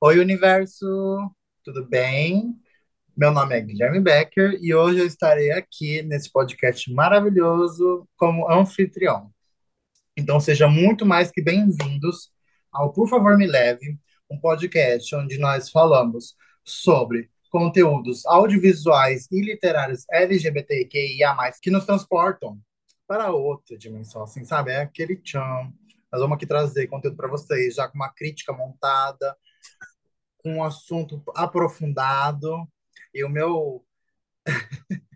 Oi, universo, tudo bem? Meu nome é Guilherme Becker e hoje eu estarei aqui nesse podcast maravilhoso como anfitrião. Então, sejam muito mais que bem-vindos ao Por Favor Me Leve, um podcast onde nós falamos sobre conteúdos audiovisuais e literários LGBTQIA+, que nos transportam para outra dimensão, assim, sabe? É aquele tchan. Nós vamos aqui trazer conteúdo para vocês, já com uma crítica montada, com um assunto aprofundado. E o meu.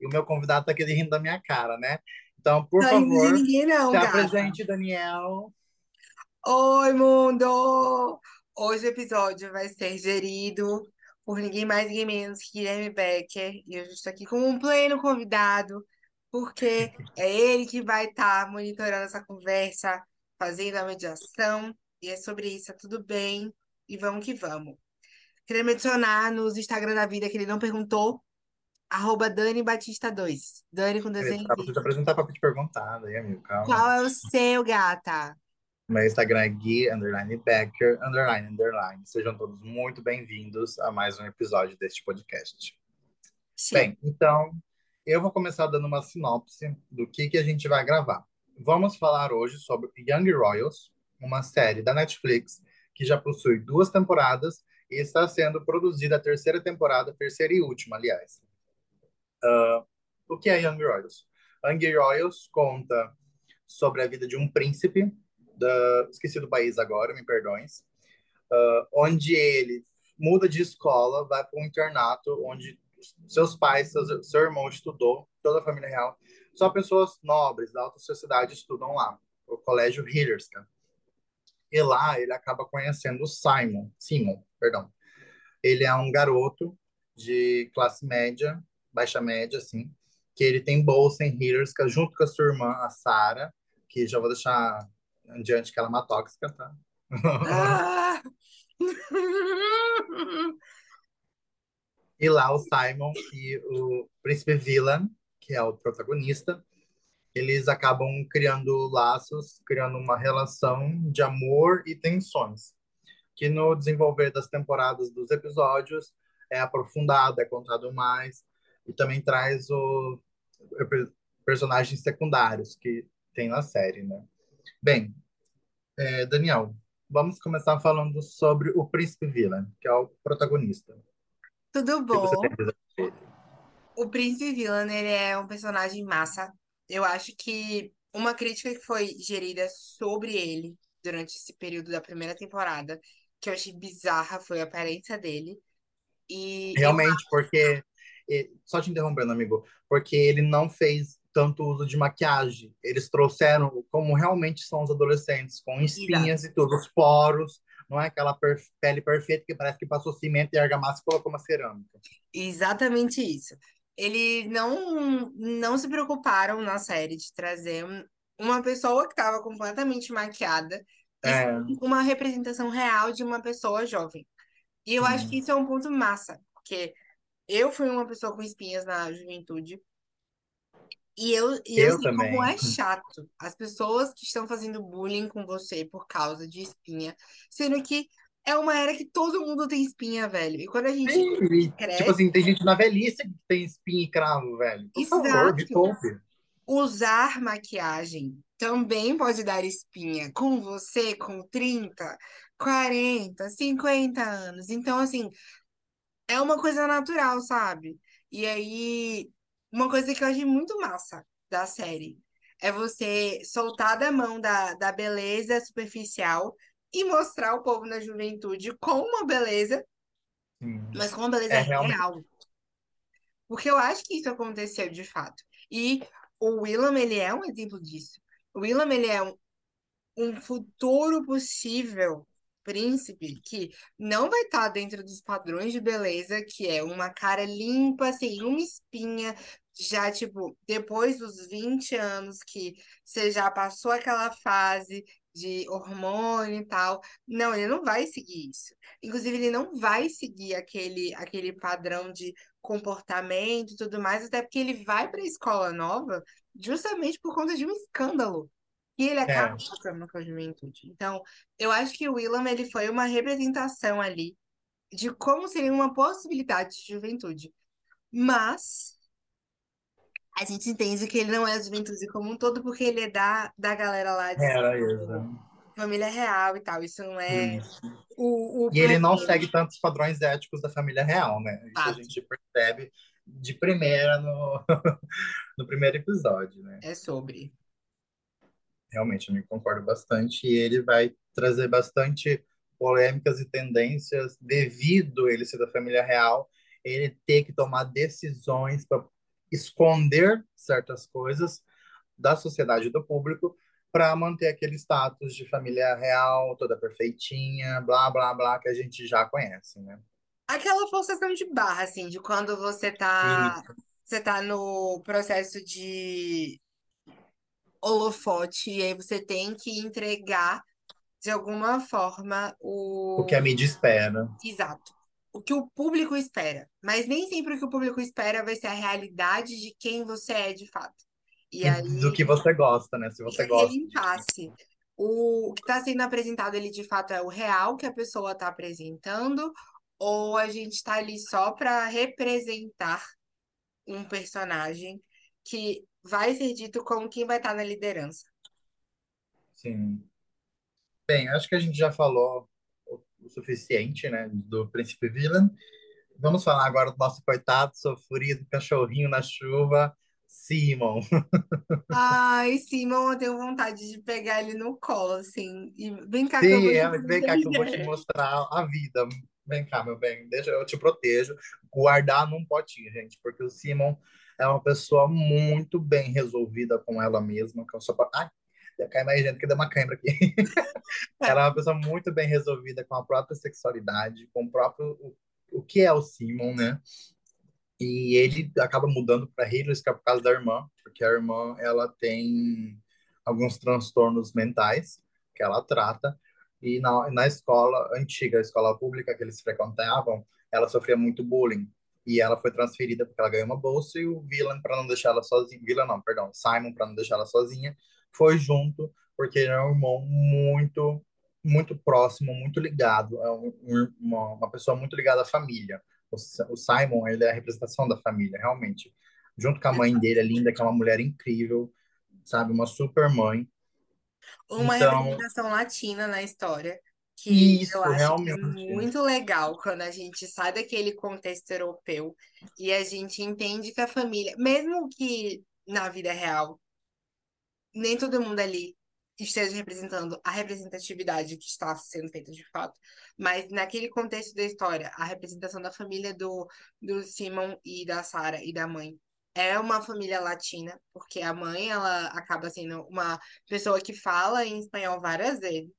e o meu convidado tá aqui rindo da minha cara, né? Então, por Não favor, ninguém, não, se gata. apresente, Daniel. Oi, mundo! Hoje o episódio vai ser gerido por ninguém mais, ninguém menos que Guilherme Becker. E eu estou aqui com um pleno convidado, porque é ele que vai estar monitorando essa conversa, fazendo a mediação. E é sobre isso, tá tudo bem? E vamos que vamos. Queria me adicionar nos Instagram da vida que ele não perguntou, arroba Dani Batista 2. Dani com desenho. Te apresentar pra te perguntar, daí, amigo, calma. Qual é o seu, gata? Meu Instagram é Gui, underline Becker, underline, underline. Sejam todos muito bem-vindos a mais um episódio deste podcast. Sim. Bem, então, eu vou começar dando uma sinopse do que, que a gente vai gravar. Vamos falar hoje sobre Young Royals, uma série da Netflix que já possui duas temporadas e está sendo produzida a terceira temporada, terceira e última, aliás. Uh, o que é Young Royals? Young Royals conta sobre a vida de um príncipe, da, esqueci do país agora, me perdoes, uh, onde ele muda de escola, vai para um internato onde seus pais, seus, seu irmão estudou, toda a família real, só pessoas nobres da alta sociedade estudam lá, o colégio Hillerska. E lá ele acaba conhecendo o Simon, Simon, perdão. Ele é um garoto de classe média, baixa média, assim, que ele tem bolsa em Hillerska junto com a sua irmã, a Sara, que já vou deixar adiante que ela é uma tóxica, tá? Ah! E lá o Simon e o príncipe Villan, que é o protagonista, eles acabam criando laços, criando uma relação de amor e tensões, que no desenvolver das temporadas dos episódios é aprofundado, é contado mais, e também traz o personagens secundários que tem na série, né? Bem, é, Daniel, vamos começar falando sobre o príncipe Villan, que é o protagonista. Tudo bom? dele? O Príncipe Villan, ele é um personagem massa. Eu acho que uma crítica que foi gerida sobre ele durante esse período da primeira temporada, que eu achei bizarra, foi a aparência dele. E Realmente, porque. Só te interrompendo, amigo, porque ele não fez tanto uso de maquiagem. Eles trouxeram como realmente são os adolescentes, com espinhas e tudo, os poros, não é aquela pele perfeita que parece que passou cimento e argamassa e colocou uma cerâmica. Exatamente isso. Eles não, não se preocuparam na série de trazer um- uma pessoa que estava completamente maquiada É, uma representação real de uma pessoa jovem. E eu acho que isso é um ponto massa, porque eu fui uma pessoa com espinhas na juventude e eu, e eu Eu sei como também. é chato as pessoas que estão fazendo bullying com você por causa de espinha, sendo que é uma era que todo mundo tem espinha, velho. E quando a gente Sim, tipo cresce, assim, tem gente na velhice que tem espinha e cravo, velho. Por favor, me exato. poupe. Usar maquiagem também pode dar espinha com você com 30, 40, 50 anos. Então, assim, é uma coisa natural, sabe? E aí, uma coisa que eu achei muito massa da série é você soltar da mão da, da beleza superficial e mostrar o povo na juventude com uma beleza, Sim. mas com uma beleza É realmente. real. Porque eu acho que isso aconteceu de fato. E o Willam, ele é um exemplo disso. O Willam, ele é um, um futuro possível príncipe que não vai estar dentro dos padrões de beleza, que é uma cara limpa, sem uma espinha, já, tipo, depois dos 20 anos que você já passou aquela fase de hormônio e tal. Não, ele não vai seguir isso. Inclusive, ele não vai seguir aquele, aquele padrão de comportamento e tudo mais, até porque ele vai para a escola nova justamente por conta de um escândalo. E ele acaba É, passando com a juventude. Então, eu acho que o Willam, ele foi uma representação ali de como seria uma possibilidade de juventude. Mas a gente entende que ele não é a juventude como um todo, porque ele é da, da galera lá de era isso. família real e tal. Isso não é Isso. o, o E ele não segue tantos padrões éticos da família real, né? Isso a gente percebe de primeira no, no primeiro episódio, né? É sobre. Realmente, eu me concordo bastante. E ele vai trazer bastante polêmicas e tendências devido ele ser da família real, ele ter que tomar decisões para esconder certas coisas da sociedade do público para manter aquele status de família real, toda perfeitinha, blá, blá, blá, que a gente já conhece, né? Aquela forçação de barra, assim, de quando você tá, Isso. você tá no processo de holofote, e aí você tem que entregar, de alguma forma, O que o a mídia espera. exato. O que o público espera. Mas nem sempre o que o público espera vai ser a realidade de quem você é de fato. E E do aí que você gosta, né? Se você aquele gosta de impasse. O, o que está sendo apresentado ele de fato é o real que a pessoa está apresentando, ou a gente está ali só para representar um personagem que vai ser dito como quem vai estar na liderança. Sim. Bem, acho que a gente já falou o, suficiente, né, do Príncipe Villain. Vamos falar agora do nosso coitado, sofrido, cachorrinho na chuva, Simon. Ai, Simon, eu tenho vontade de pegar ele no colo, assim, e vem cá que eu Sim, vou é, vem cá que eu vou te mostrar a vida. Vem cá, meu bem, deixa eu te protejo. Guardar num potinho, gente, porque o Simon é uma pessoa muito bem resolvida com ela mesma, com a sua... Ai, ia cair mais gente que deu uma câimbra aqui. Ela é uma pessoa muito bem resolvida com a própria sexualidade, com o próprio o, o que é o Simon, né? E ele acaba mudando para Hillers, que é por causa da irmã, porque a irmã ela tem alguns transtornos mentais que ela trata. E na, na escola antiga, a escola pública que eles frequentavam, ela sofria muito bullying. E ela foi transferida porque ela ganhou uma bolsa e o Villain, para não deixar ela sozinha, Villain não, perdão, Simon, para não deixar ela sozinha, foi junto, porque ele é um irmão muito, muito próximo, muito ligado, é um- um- uma, uma pessoa muito ligada à família. O, o Simon, ele é a representação da família, realmente. Junto com a mãe dele, é linda, que é uma mulher incrível, sabe? Uma super mãe. Uma Então, representação latina na história, que eu isso, acho que é realmente. muito legal quando a gente sai daquele contexto europeu e a gente entende que a família, mesmo que na vida real nem todo mundo ali esteja representando a representatividade que está sendo feita de fato, mas naquele contexto da história, a representação da família do, do Simon e da Sarah e da mãe é uma família latina, porque a mãe ela acaba sendo uma pessoa que fala em espanhol várias vezes.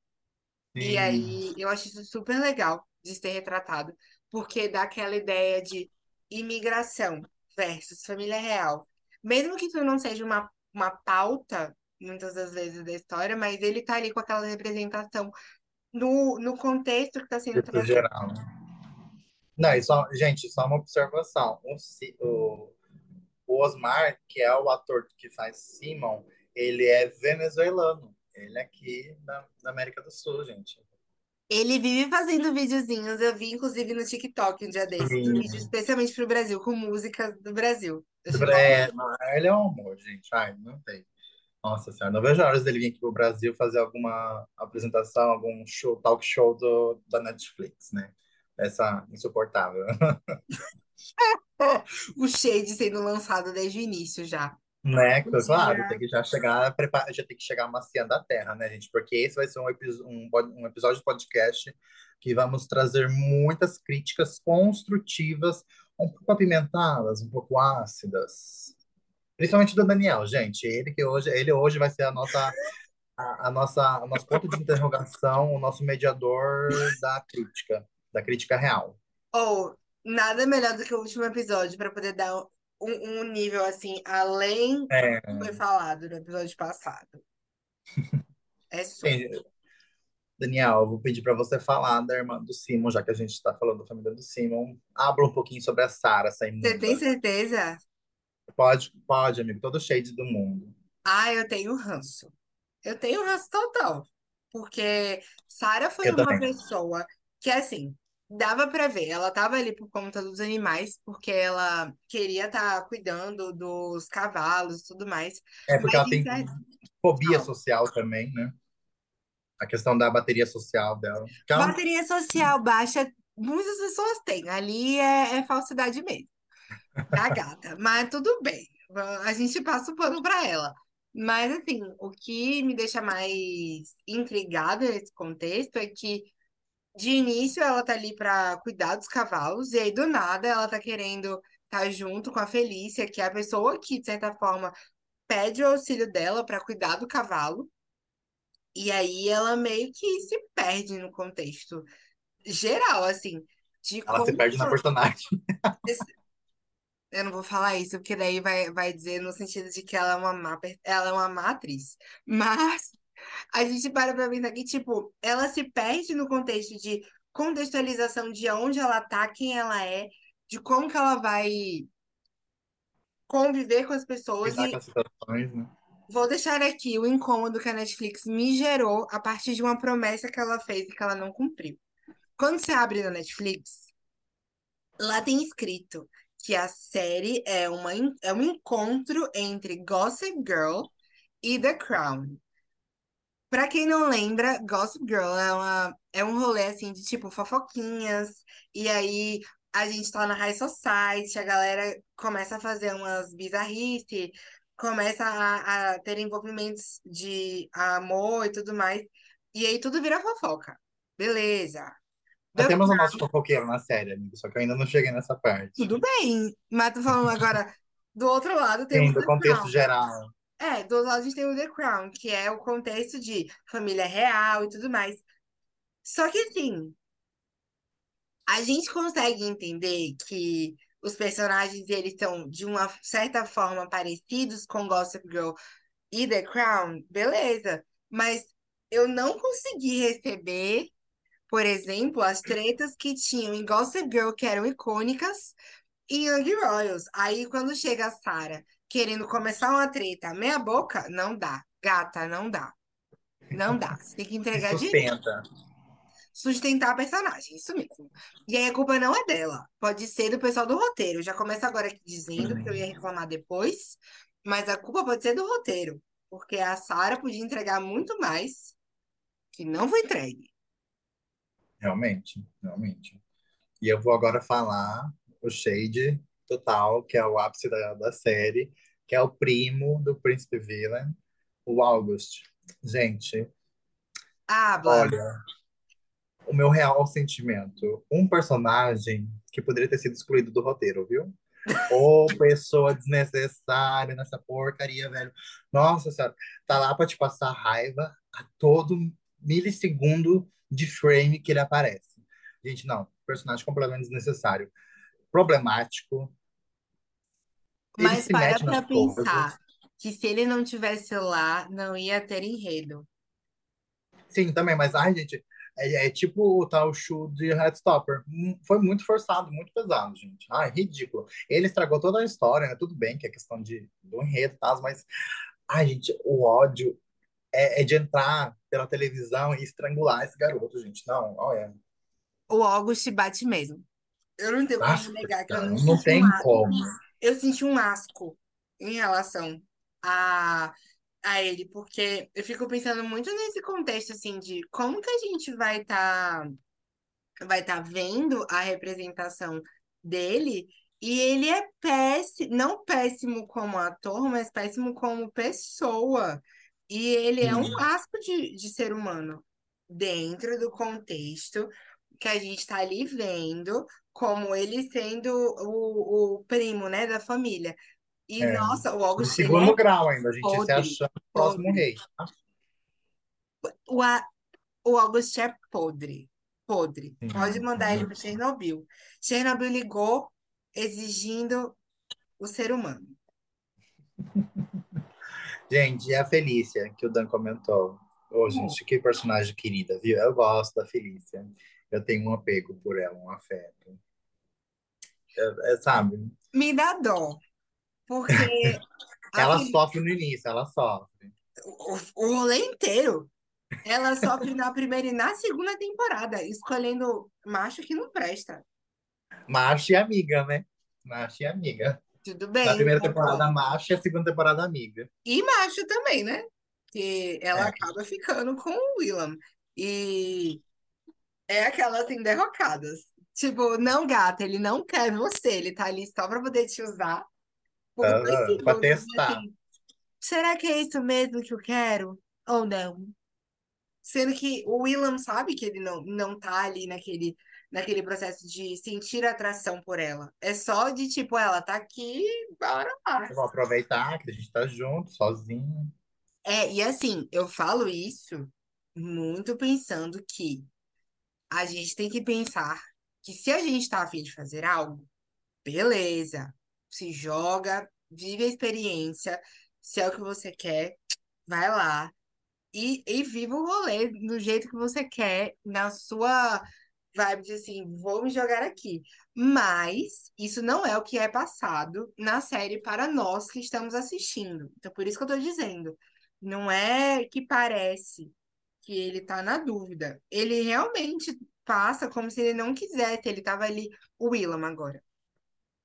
E aí eu acho isso super legal de ser retratado, porque dá aquela ideia de imigração versus família real. Mesmo que isso não seja uma, uma pauta, muitas das vezes, da história, mas ele tá ali com aquela representação no, no contexto que está sendo tratado. geral. Não, e só, gente, só uma observação. O, o, o Osmar, que é o ator que faz Simon, ele é venezuelano. Ele é aqui da, da América do Sul, gente. Ele vive fazendo videozinhos, eu vi inclusive no TikTok um dia desses, um vídeo especialmente pro Brasil, com músicas do Brasil. É, não, ele é um amor, gente. Ai, não tem. Nossa senhora, não vejo a hora dele vir aqui pro Brasil fazer alguma apresentação, algum show, talk show do, da Netflix, né? Essa insuportável. o Shade sendo lançado desde o início já. Né? Claro, tem que já chegar, prepar, já tem que chegar maciando a terra, né, gente? Porque esse vai ser um, episo- um, um episódio de podcast que vamos trazer muitas críticas construtivas, um pouco apimentadas, um pouco ácidas. Principalmente do Daniel, gente. Ele que hoje, ele hoje vai ser a nossa, a, a nossa, o nosso ponto de interrogação, o nosso mediador da crítica, da crítica real. Ou nada melhor do que o último episódio para poder dar um, um nível assim, além do É, que foi falado no episódio passado. É bem, Daniel, eu vou pedir para você falar da irmã do Simon, já que a gente está falando da família do Simon. Abra um pouquinho sobre a Sarah, essa Você tem imunda. certeza? Pode, pode, amigo, todo shade do mundo. Ah, eu tenho ranço. Eu tenho ranço total. Porque Sarah foi Eu uma também. pessoa que, assim, dava pra ver. Ela tava ali por conta dos animais, porque ela queria estar cuidando dos cavalos e tudo mais. É porque Mas ela em tem fobia social também, né? A questão da bateria social dela. Ela- bateria social baixa, muitas pessoas têm. Ali é, é falsidade mesmo. Da gata. Mas tudo bem. A gente passa o pano pra ela. Mas, assim, o que me deixa mais intrigada nesse contexto é que De início, ela tá ali pra cuidar dos cavalos, e aí do nada ela tá querendo estar junto com a Felícia, que é a pessoa que, de certa forma, pede o auxílio dela pra cuidar do cavalo. E aí ela meio que se perde no contexto geral, assim, de ela se perde na personagem. Eu não vou falar isso, porque daí vai, vai dizer no sentido de que ela é uma má, ela é uma má atriz. Mas a gente para pra pensar que, tipo, ela se perde no contexto de contextualização de onde ela tá, quem ela é, de como que ela vai conviver com as pessoas. E com as situações, né? vou deixar aqui o incômodo que a Netflix me gerou a partir de uma promessa que ela fez e que ela não cumpriu. Quando você abre na Netflix, lá tem escrito que a série é, uma, é um encontro entre Gossip Girl e The Crown. Pra quem não lembra, Gossip Girl é, uma, é um rolê assim de tipo fofoquinhas, e aí a gente tá na High Society, a galera começa a fazer umas bizarrices, começa a, a ter envolvimentos de amor e tudo mais, e aí tudo vira fofoca. Beleza. Nós The temos o nosso fofoqueiro na série, amigo, só que eu ainda não cheguei nessa parte. tudo bem, mas tô falando agora, do outro lado Sim, temos do contexto geral. É, do lado a gente tem o The Crown, que é o contexto de família real e tudo mais. Só que assim, a gente consegue entender que os personagens eles são de uma certa forma parecidos com Gossip Girl e The Crown, beleza. Mas eu não consegui receber, por exemplo, as tretas que tinham em Gossip Girl que eram icônicas e Young Royals. Aí quando chega a Sarah querendo começar uma treta meia boca, não dá. Gata, não dá. Não dá. Você tem que entregar sustenta. sustentar a personagem, isso mesmo. E aí a culpa não é dela, pode ser do pessoal do roteiro. Já começo agora aqui dizendo que eu ia reclamar depois, mas a culpa pode ser do roteiro, porque a Sarah podia entregar muito mais que não foi entregue. Realmente, realmente. E eu vou agora falar o shade total, que é o ápice da, da série, que é o primo do Príncipe Villain, o August. Gente, Habla. olha, o meu real sentimento, um personagem que poderia ter sido excluído do roteiro, viu? Ô, pessoa desnecessária nessa porcaria, velho. Nossa senhora, tá lá pra te passar raiva a todo milissegundo de frame que ele aparece. Gente, não, personagem completamente desnecessário. Problemático. Ele Mas para pra coisas. pensar que se ele não tivesse lá, não ia ter enredo. Sim, também, mas ai, gente, é, é tipo o tal Shu de Headstopper. Hum, Foi muito forçado, muito pesado, gente. Ai, ridículo. Ele estragou toda a história, né? Tudo bem que é questão de, do enredo e tal, mas, ai, gente, o ódio é, é de entrar pela televisão e estrangular esse garoto, gente. Não, olha. O August bate mesmo. Eu não tenho como negar que eu não não tem asco. Eu senti um asco em relação a, a ele, porque eu fico pensando muito nesse contexto, assim, de como que a gente vai estar vai tá vendo a representação dele, e ele é péssimo, não péssimo como ator, mas péssimo como pessoa. E ele é um Sim, asco de, de ser humano, dentro do contexto que a gente está ali vendo, como ele sendo o, o primo, né, da família. E, é. nossa, o De August, ele segundo é grau ainda, a gente se podre, achando o próximo podre. rei. tá? O, a- o August é podre. Podre. Sim, Pode mandar ele para Chernobyl. Chernobyl ligou exigindo o ser humano. Gente, e a Felícia, que o Dan comentou. Ô, gente, que personagem querida, viu? Eu gosto da Felícia. Eu tenho um apego por ela, um afeto. É, é, sabe? Me dá dó, porque a Ela Fel- sofre no início, ela sofre. o, o rolê inteiro. Ela sofre na primeira e na segunda temporada, escolhendo macho que não presta. Macho e amiga, né? Macho e amiga. Tudo Na bem, primeira concordo. temporada, macho e a segunda temporada, amiga. E macho também, né? Que ela É. acaba ficando com o Willam. E é aquelas assim, derrocadas. Tipo, não, gata, ele não quer você, ele tá ali só pra poder te usar por dois pra segundos. e testar. assim, será que é isso mesmo que eu quero? Ou não? Sendo que o Willam sabe que ele não, não tá ali naquele, naquele processo de sentir atração por ela. É só de tipo, ela tá aqui, bora lá. Eu vou aproveitar que a gente tá junto, sozinho. É, e assim, eu falo isso muito pensando que a gente tem que pensar que se a gente tá a fim de fazer algo, beleza, se joga, vive a experiência, se é o que você quer, vai lá e, e viva o rolê do jeito que você quer, na sua vibe de assim, vou me jogar aqui. Mas isso não é o que é passado na série para nós que estamos assistindo. Então, por isso que eu tô dizendo. Não é que parece que ele tá na dúvida. Ele realmente passa como se ele não quisesse. Ele tava ali, o Willam agora.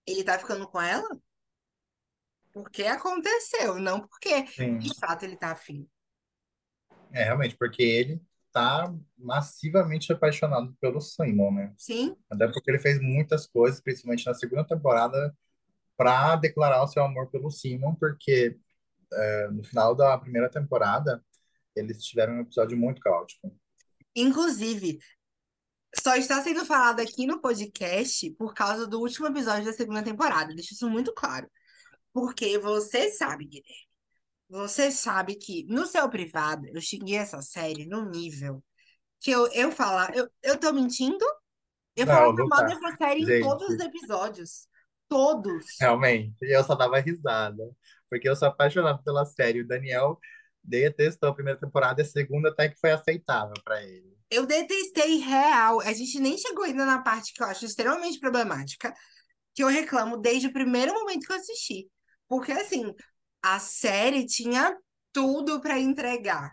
Ele tá ficando com ela? Porque aconteceu, não porque Sim. de fato ele tá afim. É, realmente, porque ele tá massivamente apaixonado pelo Simon, né? Sim, Até porque ele fez muitas coisas, principalmente na segunda temporada, pra declarar o seu amor pelo Simon, porque é, no final da primeira temporada eles tiveram um episódio muito caótico. inclusive, só está sendo falado aqui no podcast por causa do último episódio da segunda temporada. Deixa isso muito claro. Porque você sabe, Guilherme, você sabe que no seu privado eu xinguei essa série num nível que eu, eu falar, eu, eu tô mentindo? Eu Não, não mal tá. dessa série em Gente. todos os episódios. Todos. Realmente. E eu só dava risada. Porque eu sou apaixonado pela série. O Daniel detestou a primeira temporada e a segunda até que foi aceitável pra ele. Eu detestei real. A gente nem chegou ainda na parte que eu acho extremamente problemática, que eu reclamo desde o primeiro momento que eu assisti. Porque, assim, a série tinha tudo pra entregar.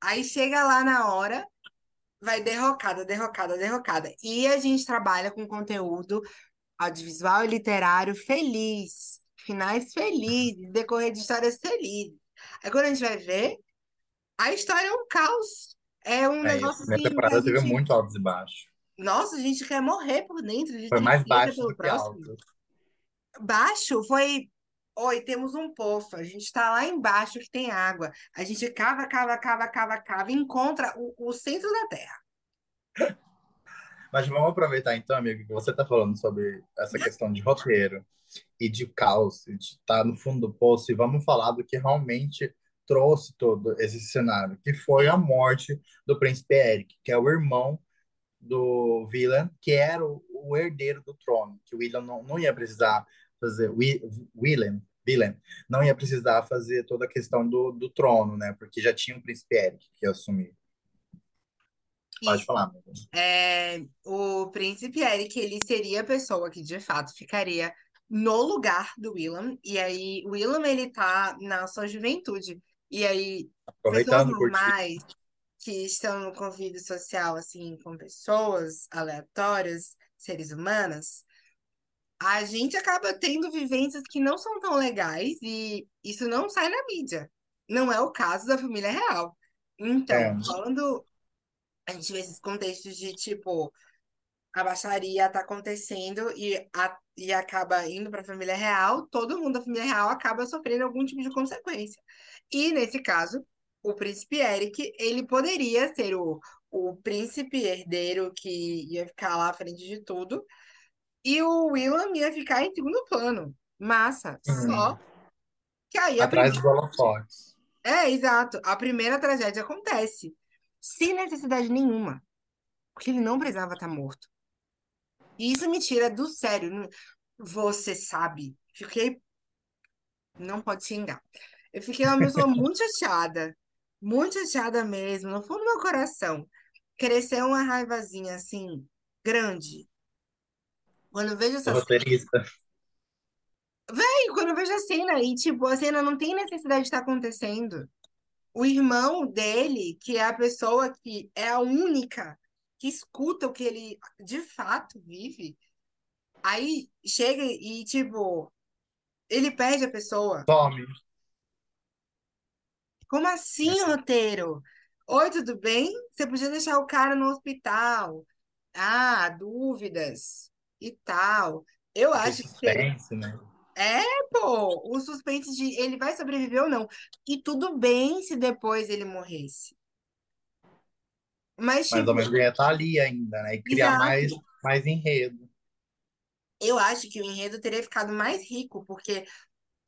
Aí chega lá na hora, vai derrocada, derrocada, derrocada. E a gente trabalha com conteúdo audiovisual e literário feliz. Finais felizes, decorrer de histórias felizes. Aí quando a gente vai ver, a história é um caos. É um É, negócio assim que temporada a teve gente muito altos e baixos. nossa, a gente quer morrer por dentro de Foi mais baixo pelo do que alto. Baixo foi. Oi, temos um poço. A gente tá lá embaixo que tem água. A gente cava, cava, cava, cava, cava, e encontra o, o centro da Terra. Mas vamos aproveitar então, amigo, que você tá falando sobre essa questão de roteiro e de caos, e de estar no fundo do poço, e vamos falar do que realmente trouxe todo esse cenário, que foi a morte do príncipe Eric, que é o irmão do William, que era o, o herdeiro do trono, que o William não, não ia precisar fazer, Wi- William, William não ia precisar fazer toda a questão do, do trono, né? Porque já tinha o príncipe Eric que ia assumir. Pode Isso. falar. É, o príncipe Eric, ele seria a pessoa que de fato ficaria no lugar do Willam. E aí, o Willam, ele tá na sua juventude. E aí, pessoas normais que estão no convívio social, assim, com pessoas aleatórias, seres humanos, a gente acaba tendo vivências que não são tão legais e isso não sai na mídia. Não é o caso da família real. Então, É. quando a gente vê esses contextos de tipo, a baixaria tá acontecendo e, a, e acaba indo para a família real, todo mundo da família real acaba sofrendo algum tipo de consequência. E nesse caso, o príncipe Eric, ele poderia ser o, o príncipe herdeiro que ia ficar lá à frente de tudo, e o Willam ia ficar em segundo plano. Massa. Só que aí Atrás dos holofotes. é, exato. A primeira tragédia acontece sem necessidade nenhuma, porque ele não precisava estar morto. E isso me tira do sério. Você sabe, fiquei. Não pode xingar. Eu fiquei uma pessoa muito chateada, muito chateada mesmo, no fundo do meu coração. Cresceu uma raivazinha assim, grande. Quando eu vejo essa roteirista. E quando eu vejo a cena e, tipo, a cena não tem necessidade de estar acontecendo. O irmão dele, que é a pessoa que é a única que escuta o que ele de fato vive, aí chega e, tipo, ele perde a pessoa. Tome. Como assim, roteiro? Oi, tudo bem? Você podia deixar o cara no hospital. Ah, dúvidas e tal. Eu Aquele acho que suspense, né? É, pô, o suspense de ele vai sobreviver ou não. E tudo bem se depois ele morresse. Mas, Mais ou tipo, menos ia estar ali ainda, né? E criar mais, exato. mais enredo. Eu acho que o enredo teria ficado mais rico, porque,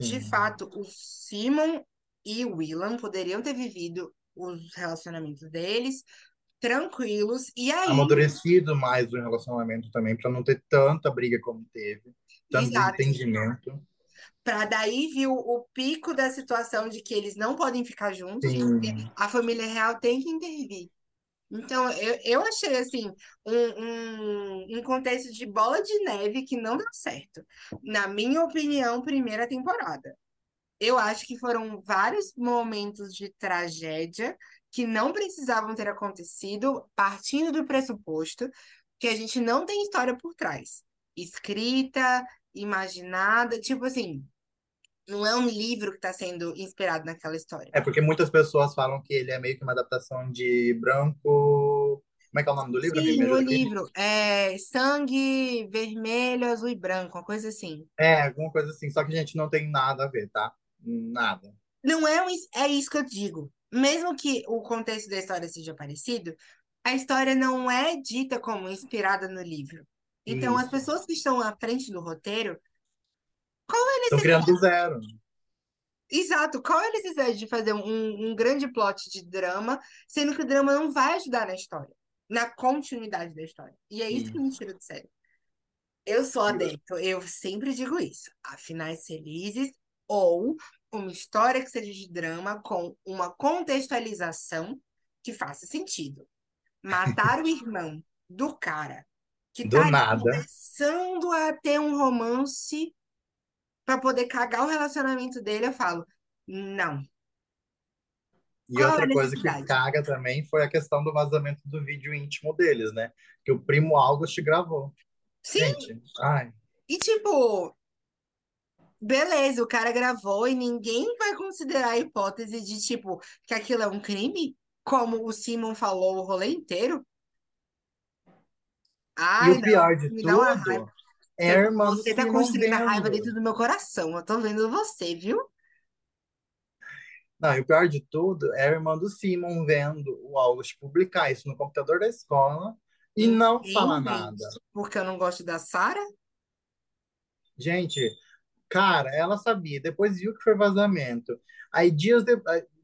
de Sim. fato, o Simon e o Willam poderiam ter vivido os relacionamentos deles tranquilos. E aí, Amadurecido mais o relacionamento também, para não ter tanta briga como teve, tanto exato. desentendimento. Para daí vir o, pico da situação de que eles não podem ficar juntos, porque Sim. a família real tem que intervir. Então, eu, eu achei, assim, um, um, um contexto de bola de neve que não deu certo. Na minha opinião, primeira temporada. Eu acho que foram vários momentos de tragédia que não precisavam ter acontecido, partindo do pressuposto que a gente não tem história por trás. Escrita, imaginada, tipo assim, não é um livro que está sendo inspirado naquela história. É porque muitas pessoas falam que ele é meio que uma adaptação de Branco. Como é que é o nome do livro, Sim, o livro é Sangue Vermelho, Azul e Branco, uma coisa assim. É, alguma coisa assim. Só que a gente não tem nada a ver, tá? Nada. Não é, um, é isso que eu digo. Mesmo que o contexto da história seja parecido, a história não é dita como inspirada no livro. Então, as Isso. pessoas que estão à frente do roteiro, qual é a Estão criando necessidade? do zero. Exato, qual é a necessidade de fazer um, um grande plot de drama, sendo que o drama não vai ajudar na história, na continuidade da história? E é isso que me tira do sério. Eu sou adepto, eu sempre digo isso. Há finais felizes ou uma história que seja de drama com uma contextualização que faça sentido. Matar o irmão do cara que Do tá nada. começando a ter um romance para poder cagar o relacionamento dele, eu falo, não. E Qual é outra coisa que caga também foi a questão do vazamento do vídeo íntimo deles, né? Que o primo August gravou. Sim, Gente, ai, e tipo, beleza, o cara gravou e ninguém vai considerar a hipótese de, tipo, que aquilo é um crime? Como o Simon falou o rolê inteiro? E Ai, o não, pior de tudo é a Você, tá construindo a raiva dentro do meu coração. Eu tô vendo você, viu? Não, e o pior de tudo é a irmã do Simon vendo o August publicar isso no computador da escola e não falar nada. Porque eu não gosto da Sarah? Gente, cara, ela sabia, depois viu que foi vazamento. Aí, dias de...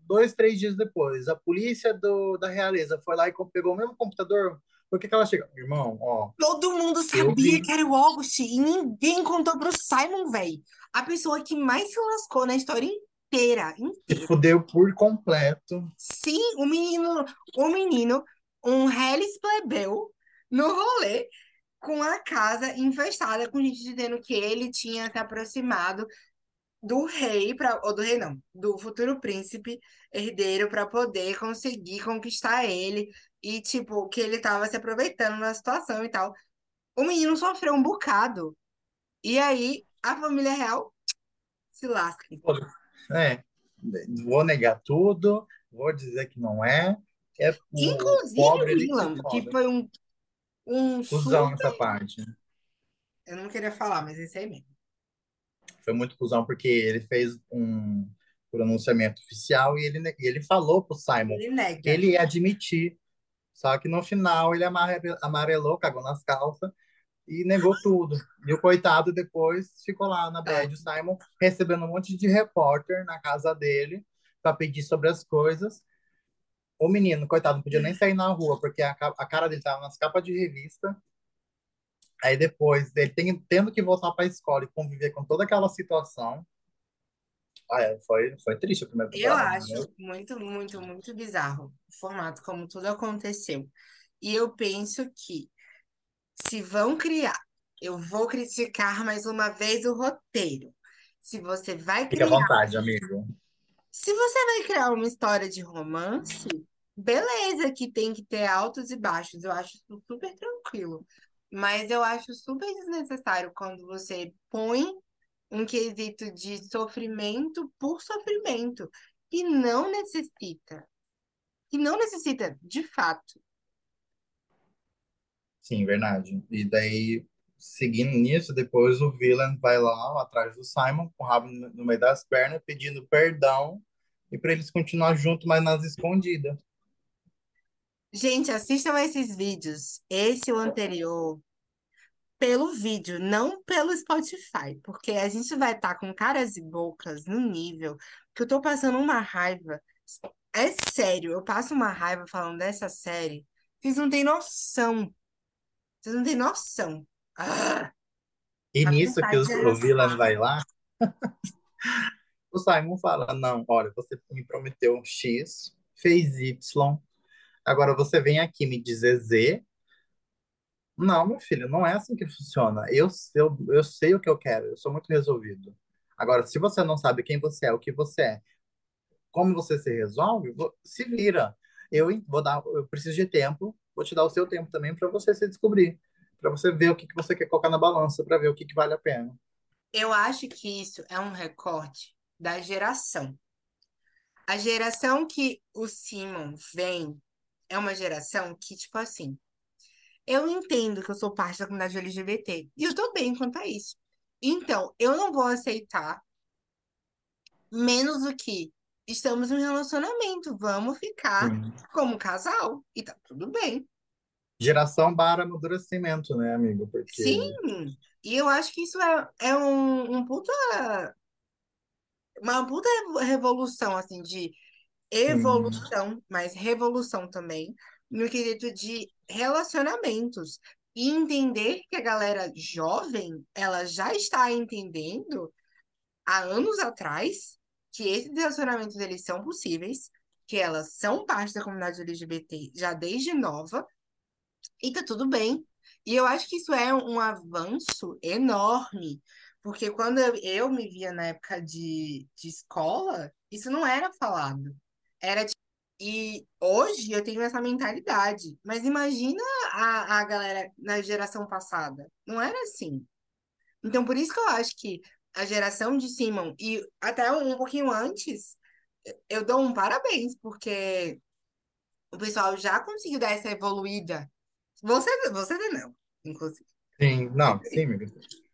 dois, três dias depois, a polícia do... da realeza foi lá e pegou o mesmo computador. Por que que ela chega? Irmão, ó, Todo mundo sabia vi. que era o August e ninguém contou pro Simon, velho. A pessoa que mais se lascou na história inteira, Se inteira. fudeu por completo. Sim, o menino, o menino, um Hellis plebeu no rolê com a casa infestada com gente dizendo que ele tinha se aproximado do rei para ou do rei não, do futuro príncipe herdeiro para poder conseguir conquistar ele e tipo que ele tava se aproveitando da situação e tal. O menino sofreu um bocado. E aí a família real se lasca. É, vou negar tudo, vou dizer que não é. É Inclusive pobre que que foi um um Cusão super, nessa parte. eu não queria falar, mas esse aí mesmo. Foi muito cuzão porque ele fez um pronunciamento oficial e ele, e ele falou pro Simon Ele que nega. ele ia admitir. Só que no final ele amare- amarelou, cagou nas calças e negou tudo. E o coitado depois ficou lá na É. bad, o Simon recebendo um monte de repórter na casa dele para pedir sobre as coisas. O menino, coitado, não podia nem sair na rua porque a, a cara dele tava nas capas de revista. Aí depois ele tem, tendo que voltar para a escola e conviver com toda aquela situação. Ah, é, foi, foi triste a primeira Eu temporada, né? acho muito, muito, muito bizarro o formato como tudo aconteceu. E eu penso que se vão criar, eu vou criticar mais uma vez o roteiro. Se você vai Fica à criar, vontade, amigo. Se você vai criar uma história de romance, beleza, que tem que ter altos e baixos. Eu acho super tranquilo. Mas eu acho super desnecessário quando você põe um quesito de sofrimento por sofrimento e não necessita. E não necessita, de fato. Sim, verdade. E daí, seguindo nisso, depois o Villain vai lá atrás do Simon, com o rabo no meio das pernas, pedindo perdão e para eles continuar juntos, mas nas escondidas. Gente, assistam esses vídeos, esse o anterior, pelo vídeo, não pelo Spotify, porque a gente vai estar com caras e bocas no nível que eu tô passando uma raiva. É sério, eu passo uma raiva falando dessa série. Vocês não têm noção. Vocês não têm noção. Ah, E nisso que os- de o arrasar. vai lá, o Simon fala: Não, olha, você me prometeu um X, fez Y, agora você vem aqui me dizer Z. Não, meu filho, não é assim que funciona. Eu, eu, eu sei o que eu quero, eu sou muito resolvido. Agora, se você não sabe quem você é, o que você é, como você se resolve, se vira. Eu vou dar, eu preciso de tempo, vou te dar o seu tempo também para você se descobrir, para você ver o que que você quer colocar na balança, para ver o que que vale a pena. Eu acho que isso é um recorte da geração. A geração que o Simon vem é uma geração que, tipo assim, eu entendo que eu sou parte da comunidade LGBT e eu tô bem quanto a isso. Então, eu não vou aceitar menos do que estamos em um relacionamento, vamos ficar Sim. como casal e tá tudo bem. Geração barra amadurecimento, né, amigo? Porque Sim, e eu acho que isso é, é um, um puta, uma puta revolução, assim, de sim, evolução, mas revolução também, no quesito de relacionamentos. E entender que a galera jovem, ela já está entendendo há anos atrás que esses relacionamentos eles são possíveis, que elas são parte da comunidade LGBT já desde nova, e tá tudo bem. E eu acho que isso é um avanço enorme, porque quando eu, me via na época de, de escola, isso não era falado. Era e hoje eu tenho essa mentalidade. Mas imagina a, a galera na geração passada. Não era assim. Então, por isso que eu acho que a geração de Simon, e até um pouquinho antes, eu dou um parabéns, porque o pessoal já conseguiu dar essa evoluída. Você, você não, inclusive. sim, não, sim, amigo.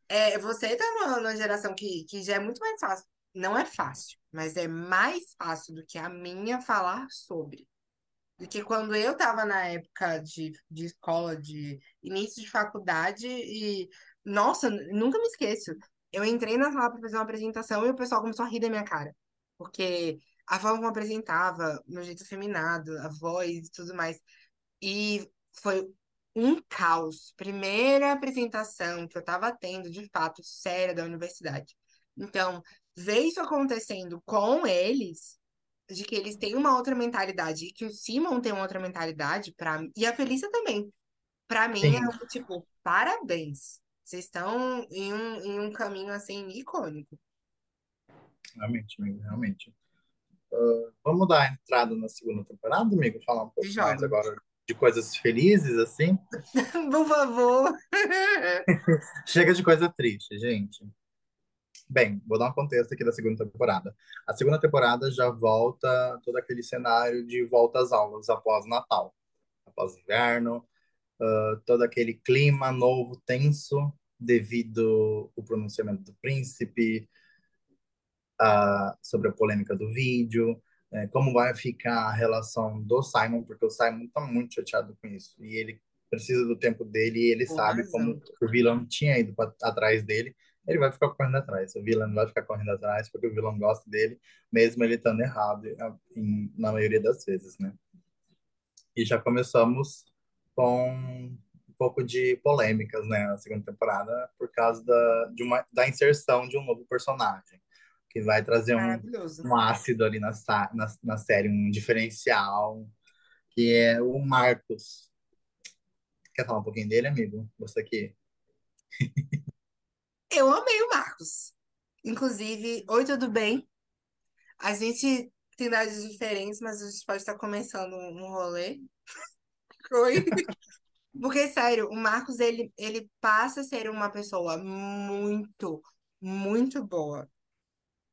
É, você tá numa, numa geração que, que já é muito mais fácil. Não é fácil, mas é mais fácil do que a minha falar sobre. Do que quando eu estava na época de, de escola, de início de faculdade, e, nossa, nunca me esqueço. Eu entrei na sala para fazer uma apresentação e o pessoal começou a rir da minha cara. Porque a forma como apresentava, meu jeito afeminado, a voz e tudo mais. E foi um caos. Primeira apresentação que eu estava tendo, de fato, séria da universidade. Então, ver isso acontecendo com eles, de que eles têm uma outra mentalidade, e que o Simon tem uma outra mentalidade, pra, e a Felícia também. Para mim, é Sim, um tipo, parabéns. Vocês estão em um, em um caminho assim icônico. realmente, amigo, realmente. Vamos dar a entrada na segunda temporada, amigo? Falar um pouco De mais agora de coisas felizes, assim. Por favor. Chega de coisa triste, gente. Bem, vou dar um contexto aqui da segunda temporada. A segunda temporada já volta todo aquele cenário de volta às aulas após Natal, após inverno, uh, todo aquele clima novo, tenso, devido ao pronunciamento do príncipe, uh, sobre a polêmica do vídeo, eh, como vai ficar a relação do Simon, porque o Simon tá muito chateado com isso, e ele precisa do tempo dele, e ele Com sabe razão. como o vilão tinha ido pra, atrás dele, ele vai ficar correndo atrás. O vilão vai ficar correndo atrás porque o vilão gosta dele, mesmo ele estando errado em, na maioria das vezes, né? E já começamos com um pouco de polêmicas, né, na segunda temporada, por causa da, de uma, da inserção de um novo personagem, que vai trazer um, um ácido ali na, na, na série, um diferencial, que é o Marcos. Quer falar um pouquinho dele, amigo? Você aqui. Eu amei o Marcos. Inclusive, oi, tudo bem? A gente tem idades diferentes, mas a gente pode estar começando um rolê. Oi. Porque, sério, o Marcos, ele, ele passa a ser uma pessoa muito, muito boa.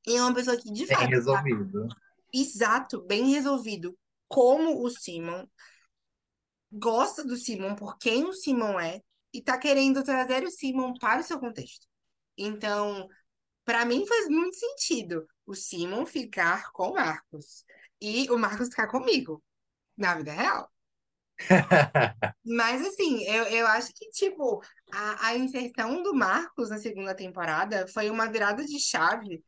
E é uma pessoa que, de Bem fato, tá resolvido. exato, bem resolvido. Como o Simon gosta do Simon por quem o Simon é e tá querendo trazer o Simon para o seu contexto. Então, para mim faz muito sentido o Simon ficar com o Marcos e o Marcos ficar comigo, na vida real. Mas assim, eu, eu acho que, tipo, a, a inserção do Marcos na segunda temporada foi uma virada de chave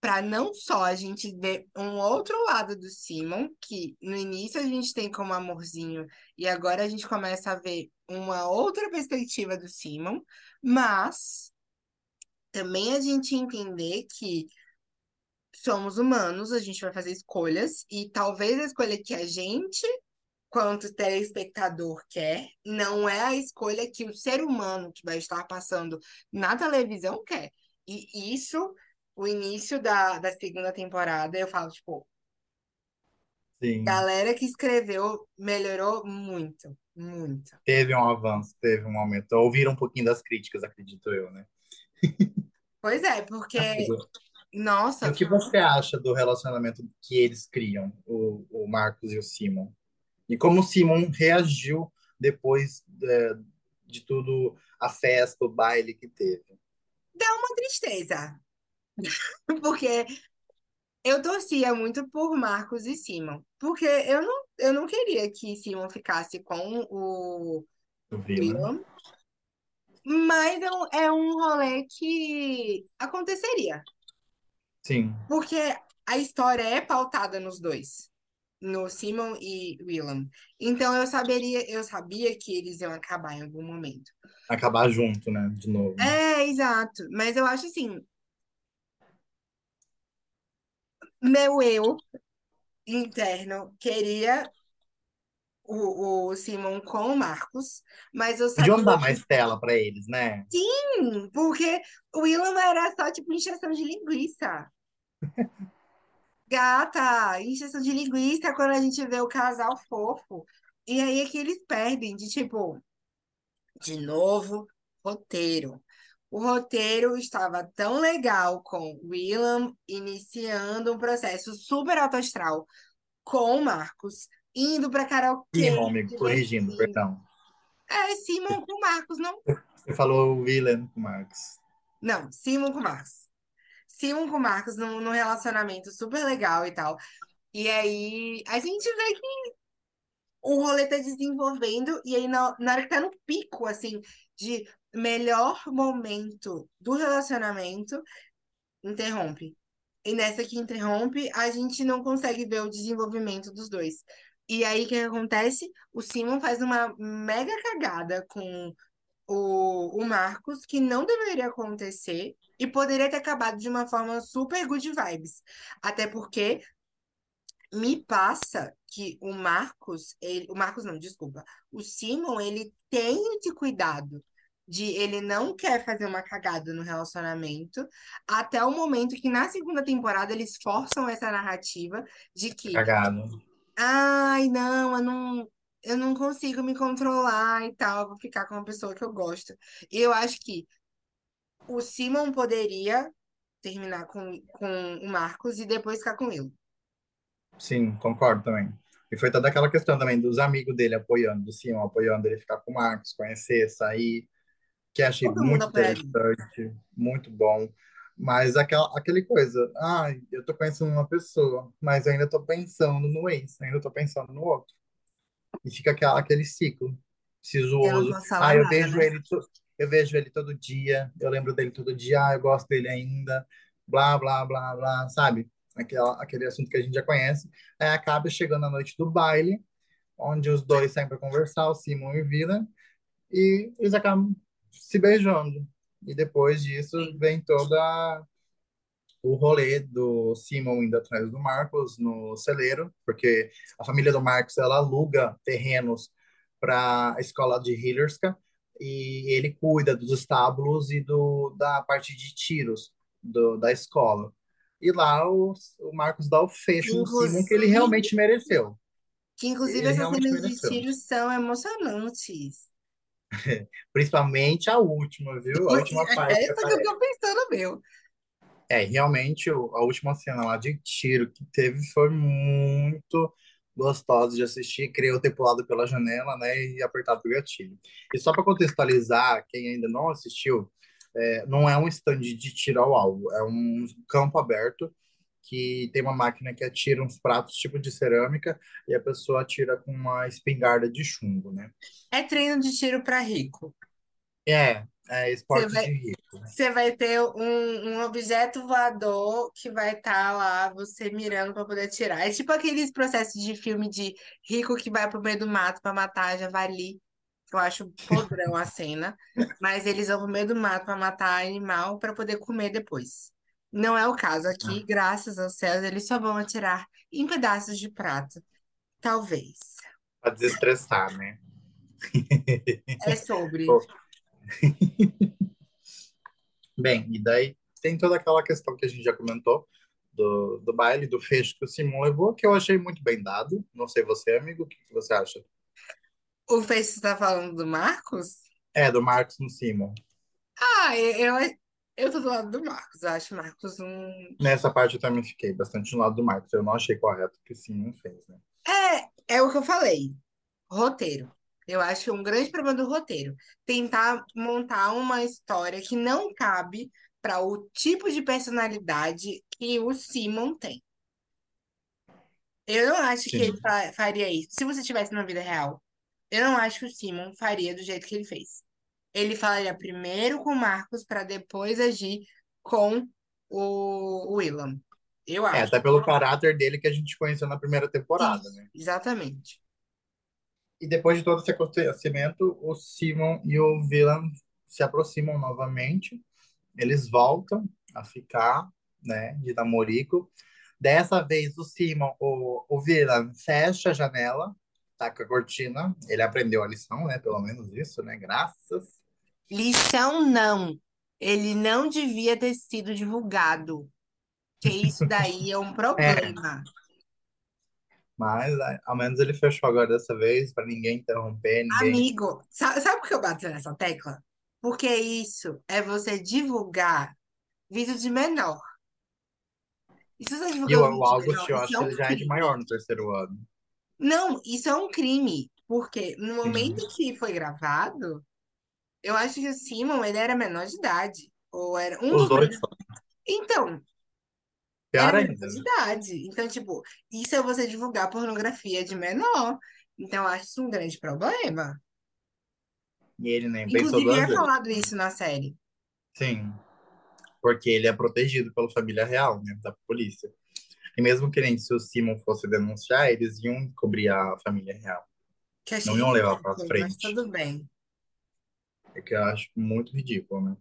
para não só a gente ver um outro lado do Simon, que no início a gente tem como amorzinho, e agora a gente começa a ver uma outra perspectiva do Simon, mas também a gente entender que somos humanos, a gente vai fazer escolhas, e talvez a escolha que a gente, quanto telespectador, quer, não é a escolha que o ser humano que vai estar passando na televisão quer. E isso, o início da, da segunda temporada, eu falo, tipo, Sim. galera que escreveu melhorou muito, muito. Teve um avanço, teve um aumento. Ouviram um pouquinho das críticas, acredito eu, né? Pois é, porque, E nossa, o que você acha do relacionamento que eles criam, o, o Marcos e o Simon? E como o Simon reagiu depois é, de tudo, a festa, o baile que teve? dá uma tristeza. Porque eu torcia muito por Marcos e Simon. Porque eu não, eu não queria que Simon ficasse com o? Willam, mas é um, é um rolê que aconteceria. Sim, Porque a história é pautada nos dois, no Simon e Willam. Então eu saberia, eu sabia que eles iam acabar em algum momento. acabar junto, né? De novo. É, exato. Mas eu acho assim, meu eu interno queria o, o Simon com o Marcos, mas eu Podiam sabia dar mais tela pra eles, né? Sim, porque o Willam era só tipo injeção de linguiça. Gata, injeção de linguiça quando a gente vê o casal fofo. E aí é que eles perdem de tipo, de novo, roteiro. O roteiro estava tão legal com o Willam iniciando um processo super alto astral com o Marcos, indo pra karaokê, Simon, amigo, corrigindo, perdão. É, Simon com o Marcos, não? Você falou William com o Marcos. Não, Simon com o Marcos. Simon com o Marcos num, num relacionamento super legal e tal. E aí a gente vê que o rolê tá desenvolvendo, e aí na, na hora que tá no pico, assim, de melhor momento do relacionamento, interrompe. E nessa que interrompe, a gente não consegue ver o desenvolvimento dos dois. E aí o que acontece? O Simon faz uma mega cagada com o, o Marcos, que não deveria acontecer e poderia ter acabado de uma forma super good vibes. Até porque me passa que o Marcos, ele, o Marcos não, desculpa, o Simon, ele tem esse cuidado de ele não quer fazer uma cagada no relacionamento, até o momento que na segunda temporada eles forçam essa narrativa de que, Cagado. Ai, não, eu não, eu não consigo me controlar e tal, eu vou ficar com uma pessoa que eu gosto. Eu acho que o Simon poderia terminar com, com o Marcos e depois ficar com ele. Sim, concordo também. E foi toda aquela questão também dos amigos dele apoiando, do Simon apoiando ele ficar com o Marcos, conhecer, sair, que achei Todo muito interessante, muito bom. Mas aquela, aquele coisa, ah, eu tô conhecendo uma pessoa, mas ainda tô pensando no ex, ainda tô pensando no outro. E fica aquela, aquele ciclo falar Ah, eu nada, vejo né? ele, eu vejo ele todo dia, eu lembro dele todo dia, ah, eu gosto dele ainda, blá, blá, blá, blá, sabe? Aquela, aquele assunto que a gente já conhece. Aí acaba chegando a noite do baile, onde os dois saem para conversar, o Simon e o Vila, e eles acabam se beijando. E depois disso vem toda o rolê do Simon indo atrás do Marcos no celeiro, porque a família do Marcos ela aluga terrenos para a escola de Hillerska e ele cuida dos estábulos e do, da parte de tiros do, da escola. E lá o, o Marcos dá o fecho no Simon que ele realmente mereceu. que inclusive Ele essas cenas de mereceu. tiro são emocionantes. Principalmente a última, viu? A última parte É essa que eu tô pensando, meu. É, realmente, a última cena lá de tiro que teve foi muito gostosa de assistir. Eu ter pulado pela janela, né, e apertado o gatilho. E só para contextualizar, quem ainda não assistiu, é, não é um stand de tiro ao alvo, é um campo aberto que tem uma máquina que atira uns pratos tipo de cerâmica e a pessoa atira com uma espingarda de chumbo, né? É treino de tiro pra rico. É, é esporte vai, de rico. você vai ter um, um objeto voador que vai estar lá, você mirando pra poder atirar. É tipo aqueles processos de filme de rico que vai pro meio do mato pra matar javali. que Eu acho podrão a cena. Mas eles vão pro meio do mato pra matar animal pra poder comer depois. Não é o caso aqui, graças aos céus, eles só vão atirar em pedaços de prato. Talvez. Para desestressar, né? É sobre. Bem, e daí tem toda aquela questão que a gente já comentou do, do baile, do fecho que o Simon levou, que eu achei muito bem dado. Não sei você, amigo, o que que você acha? O Face está falando do Marcos? É, do Marcos no Simon. Ah, eu, eu tô do lado do Marcos. Eu acho o Marcos um. Nessa parte eu também fiquei bastante do lado do Marcos. Eu não achei correto o que o Simon fez, né? É, é o que eu falei. Roteiro. Eu acho um grande problema do roteiro. Tentar montar uma história que não cabe para o tipo de personalidade que o Simon tem. Eu não acho que ele Sim. fa- faria isso. Se você estivesse na vida real, eu não acho que o Simon faria do jeito que ele fez. Ele falaria primeiro com o Marcos para depois agir com o Willam. Eu É, acho. até pelo caráter dele que a gente conheceu na primeira temporada, Isso, né? exatamente. E depois de todo esse acontecimento, o Simon e o Villan se aproximam novamente. Eles voltam a ficar, né, de namorico. Dessa vez, o Simon, o, o Villan, fecha a janela, tá com a cortina. Ele aprendeu a lição, né? Pelo menos isso, né? Graças. Lição não. Ele não devia ter sido divulgado. Que isso daí é um É, problema. mas é, ao menos ele fechou agora dessa vez, para ninguém interromper, ninguém. Amigo, sabe, sabe por que eu bato nessa tecla? Porque isso é você divulgar vídeo de menor. Se você está E o, vídeo August, menor, eu isso acho é que um ele já é de crime. maior no terceiro ano. Não, isso é um crime. Porque no momento que foi gravado, eu acho que o Simon, ele era menor de idade. Ou era um Os dois. Então, Pior era ainda, menor de né? idade. Então, tipo, isso é você divulgar pornografia de menor. Então, eu acho isso um grande problema. E ele nem pensou Inclusive, duas é vezes. falado isso na série. Sim, porque ele é protegido pela família real, né? Da polícia. E mesmo que nem se o Simon fosse denunciar, eles iam cobrir a família real. Que Não iam levar pra ridículo, mas frente. tudo bem. É que eu acho muito ridículo, né?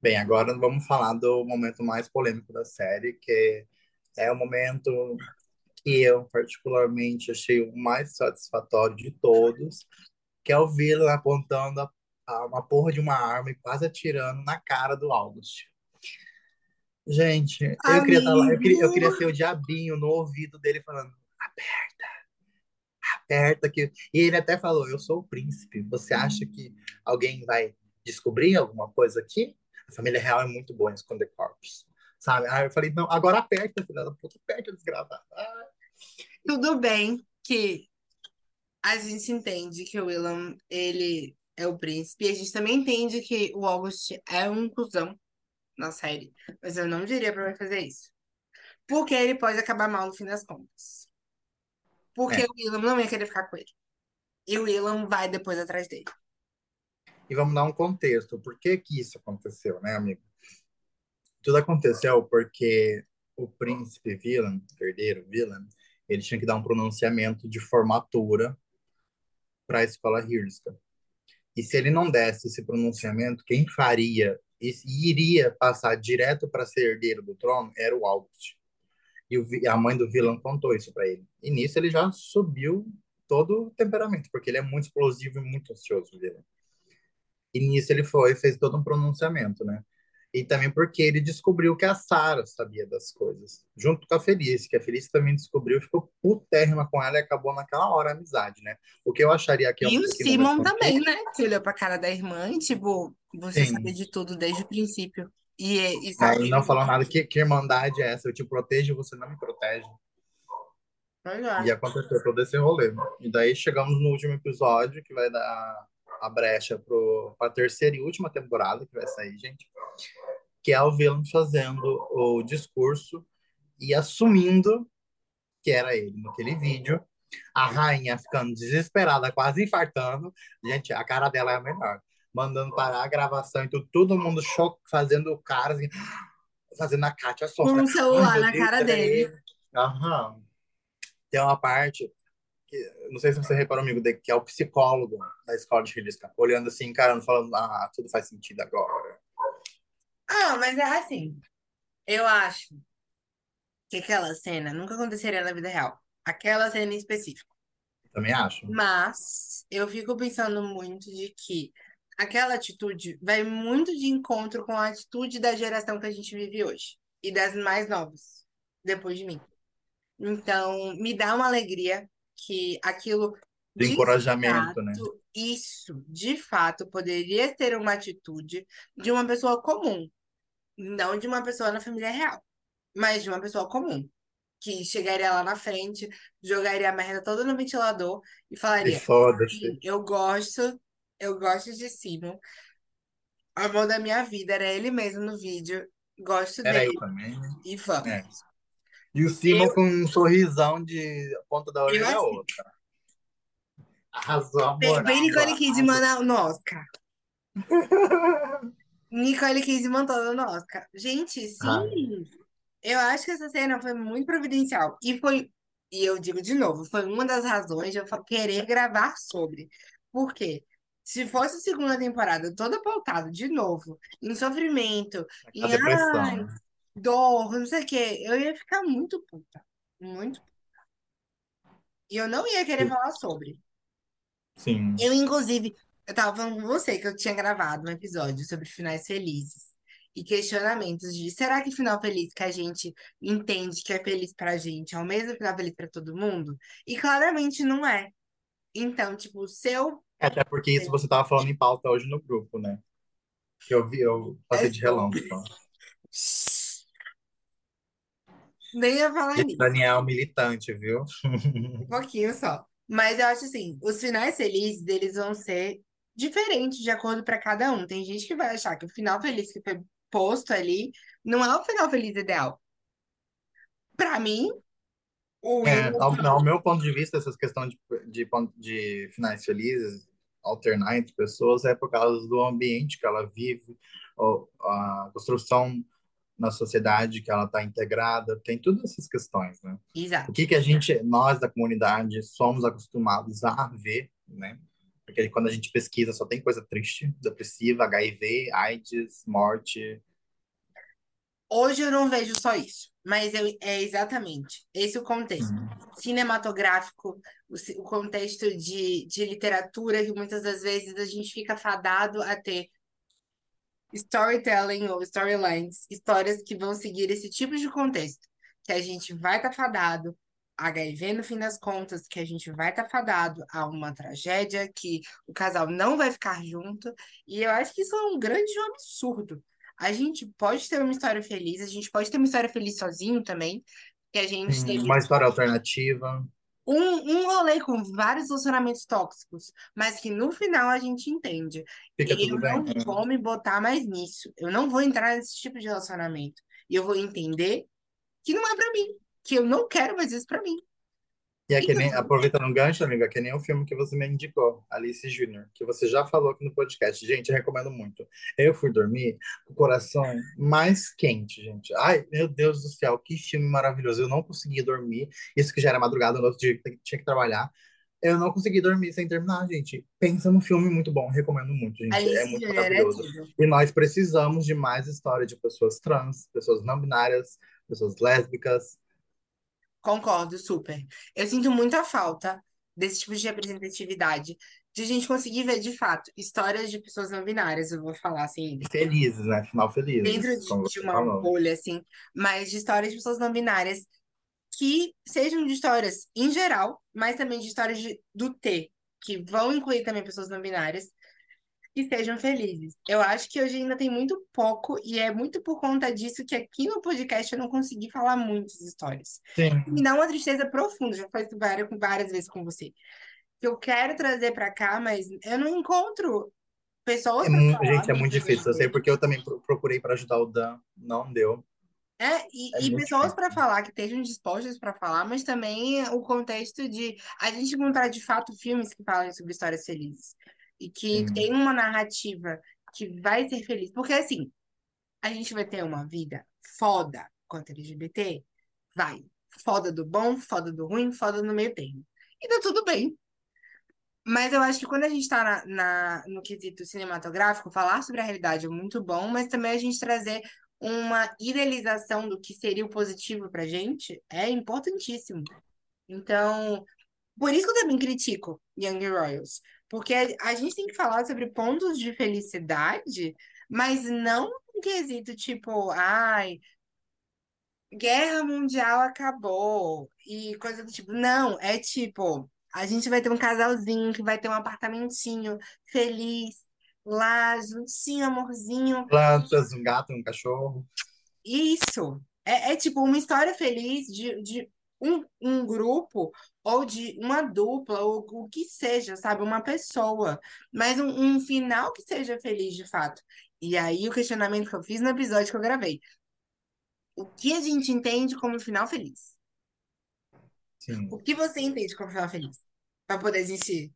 Bem, agora vamos falar do momento mais polêmico da série, que é o momento que eu particularmente achei o mais satisfatório de todos, que é o Vila apontando a, a- uma porra de uma arma e quase atirando na cara do August. Gente, eu queria estar lá, eu queria, eu queria ser o diabinho no ouvido dele falando, aperta, aperta que e ele até falou, eu sou o príncipe. Você acha que alguém vai descobrir alguma coisa aqui? A família real é muito boa em esconder corpos. Sabe? Aí eu falei, não, agora aperta, filha da puta, aperta, desgraçada. Tudo bem que a gente entende que o Willam, ele é o príncipe. E a gente também entende que o August é um cuzão na série. Mas eu não diria pra ele fazer isso. Porque ele pode acabar mal no fim das contas. Porque É, o Willam não ia querer ficar com ele. E o Willam vai depois atrás dele. e vamos dar um contexto. Por que que isso aconteceu, né, amigo? Tudo aconteceu porque o príncipe Villan, herdeiro Villan, ele tinha que dar um pronunciamento de formatura para a escola Hirska. E se ele não desse esse pronunciamento, quem faria e iria passar direto para ser herdeiro do trono era o August. E o a mãe do vilão contou isso para ele. E nisso ele já subiu todo o temperamento, porque ele é muito explosivo e muito ansioso, o vilão. E nisso ele foi, fez todo um pronunciamento, né? E também porque ele descobriu que a Sarah sabia das coisas, junto com a Felice, que a Felice também descobriu, ficou putérrima com ela e acabou naquela hora a amizade, né? O que eu acharia que é E o Simon também, né? Que olhou pra cara da irmã e, tipo, você sabe Sim, de tudo desde o princípio. E, e mas sabe. não falou nada. Que, que irmandade é essa? Eu te protejo, você não me protege. E aconteceu todo esse rolê. E daí chegamos no último episódio, que vai dar a brecha para a terceira e última temporada que vai sair, gente. Que é o Villain fazendo o discurso e assumindo que era ele naquele vídeo. A rainha ficando desesperada, quase infartando. Gente, a cara dela é a melhor. Mandando parar a gravação e tudo, todo mundo choque, fazendo o cara assim, fazendo a Kátia Com sofrer. um Ai, celular na cara dele. ele. Aham. Tem uma parte que, não sei se você reparou, amigo, de- que é o psicólogo da escola de Risca, olhando assim, encarando, falando, ah, tudo faz sentido agora. Ah, mas é assim. Eu acho que aquela cena nunca aconteceria na vida real. Aquela cena em específico. Também acho. Mas eu fico pensando muito de que aquela atitude vai muito de encontro com a atitude da geração que a gente vive hoje e das mais novas, depois de mim. Então, me dá uma alegria que aquilo Do de encorajamento, né? fato, isso, de fato, poderia ser uma atitude de uma pessoa comum, não de uma pessoa na família real, mas de uma pessoa comum. Que chegaria lá na frente, jogaria a merda toda no ventilador e falaria: foda-se. Sim, eu gosto, eu gosto de Simon. O amor da minha vida era ele mesmo no vídeo. Gosto Era dele eu também. e vamos. É. E o Simon com um sorrisão de ponta da Eu orelha a assim, outra. Arrasou, bem, amor. bem Nicole. Kidman no Oscar. Nicole Kidman toda no Oscar. Gente, sim, Ai, eu acho que essa cena foi muito providencial. E foi, e eu digo de novo, foi uma das razões de eu querer gravar sobre. Por quê? Se fosse a segunda temporada toda pautada de novo, em sofrimento, em ai, né? dor, não sei o quê, eu ia ficar muito puta. Muito. E eu não ia querer falar sobre. Sim. Eu, inclusive, eu tava falando com você que eu tinha gravado um episódio sobre finais felizes e questionamentos de será que final feliz que a gente entende que é feliz pra gente é o mesmo final feliz pra todo mundo? E claramente não é. Então, tipo, se eu Até porque isso você tava falando em pauta hoje no grupo, né? Que eu vi, eu é passei de relance. sobre. Só. Nem ia falar nisso. Daniel militante, viu? Um pouquinho só. Mas eu acho assim, os finais felizes deles vão ser diferentes de acordo para cada um. Tem gente que vai achar que o final feliz que foi posto ali não é o final feliz ideal. Para mim, o É, ao, ao meu ponto de vista, essas questões de, de, de finais felizes, alternar entre pessoas, é por causa do ambiente que ela vive, ou a construção na sociedade que ela está integrada, tem todas essas questões, né? O exato. que que a gente, nós da comunidade, somos acostumados a ver, né? Porque quando a gente pesquisa só tem coisa triste, depressiva, HIV, AIDS, morte. Hoje eu não vejo só isso, mas eu- é exatamente esse o contexto Hum. cinematográfico, o, o contexto de, de literatura, que muitas das vezes a gente fica fadado a ter storytelling ou storylines, histórias que vão seguir esse tipo de contexto, que a gente vai estar fadado a HIV no fim das contas, que a gente vai estar fadado a uma tragédia, que o casal não vai ficar junto, e eu acho que isso é um grande absurdo. A gente pode ter uma história feliz, a gente pode ter uma história feliz sozinho também, que a gente Hum, teve Uma história alternativa. um, um rolê com vários relacionamentos tóxicos, mas que no final a gente entende. Fica Eu tudo bem. não vou me botar mais nisso. Eu não vou entrar nesse tipo de relacionamento. E eu vou entender que não é pra mim, que eu não quero mais isso pra mim. E é que nem, aproveitando um gancho, amiga, é que nem o filme que você me indicou, Alice Júnior, que você já falou aqui no podcast. Gente, eu recomendo muito. Eu fui dormir com o coração mais quente, gente. Ai, meu Deus do céu, que filme maravilhoso. Eu não consegui dormir. Isso que já era madrugada, no outro dia que tinha que trabalhar. Eu não consegui dormir sem terminar, gente. Pensa num filme muito bom, recomendo muito, gente. É Alice muito Júnior é maravilhoso. tudo. E nós precisamos de mais história de pessoas trans, pessoas não binárias, pessoas lésbicas. Concordo, super. Eu sinto muita falta desse tipo de representatividade, de a gente conseguir ver de fato histórias de pessoas não binárias, eu vou falar assim, Felizes, né? Final dentro felizes, de, de uma falou. bolha, assim, mas de histórias de pessoas não binárias que sejam de histórias em geral, mas também de histórias de, do T, que vão incluir também pessoas não binárias, que sejam felizes. Eu acho que hoje ainda tem muito pouco, e é muito por conta disso que aqui no podcast eu não consegui falar muitas histórias. Sim. Me dá uma tristeza profunda, já falei várias, várias vezes com você. Que eu quero trazer pra cá, mas eu não encontro pessoas É pra mu- falar gente, é muito difícil. Eu sei porque eu também pro- procurei para ajudar o Dan, não deu. É, É e, e muito pessoas para falar que estejam dispostas para falar, mas também o contexto de a gente encontrar de fato filmes que falam sobre histórias felizes e que Sim. tem uma narrativa que vai ser feliz. Porque assim, a gente vai ter uma vida foda quanto LGBT? Vai. Foda do bom, foda do ruim, foda no meio termo. E tá tudo bem. Mas eu acho que quando a gente está na, na- no quesito cinematográfico, falar sobre a realidade é muito bom, mas também a gente trazer uma idealização do que seria o positivo pra gente é importantíssimo. Então, por isso que eu também critico Young Royals, porque a, gente tem que falar sobre pontos de felicidade, mas não um quesito tipo, ai, Guerra Mundial acabou e coisa do tipo. Não, é tipo, a gente vai ter um casalzinho que vai ter um apartamentinho feliz lá, juntinho, amorzinho. Plantas, um gato, um cachorro. Isso. É, é tipo uma história feliz de, de um, um grupo ou de uma dupla, ou o que seja, sabe? Uma pessoa. Mas um, um final que seja feliz de fato. E aí o questionamento que eu fiz no episódio que eu gravei. O que a gente entende como final feliz? Sim. O que você entende como final feliz? Pra poder a gente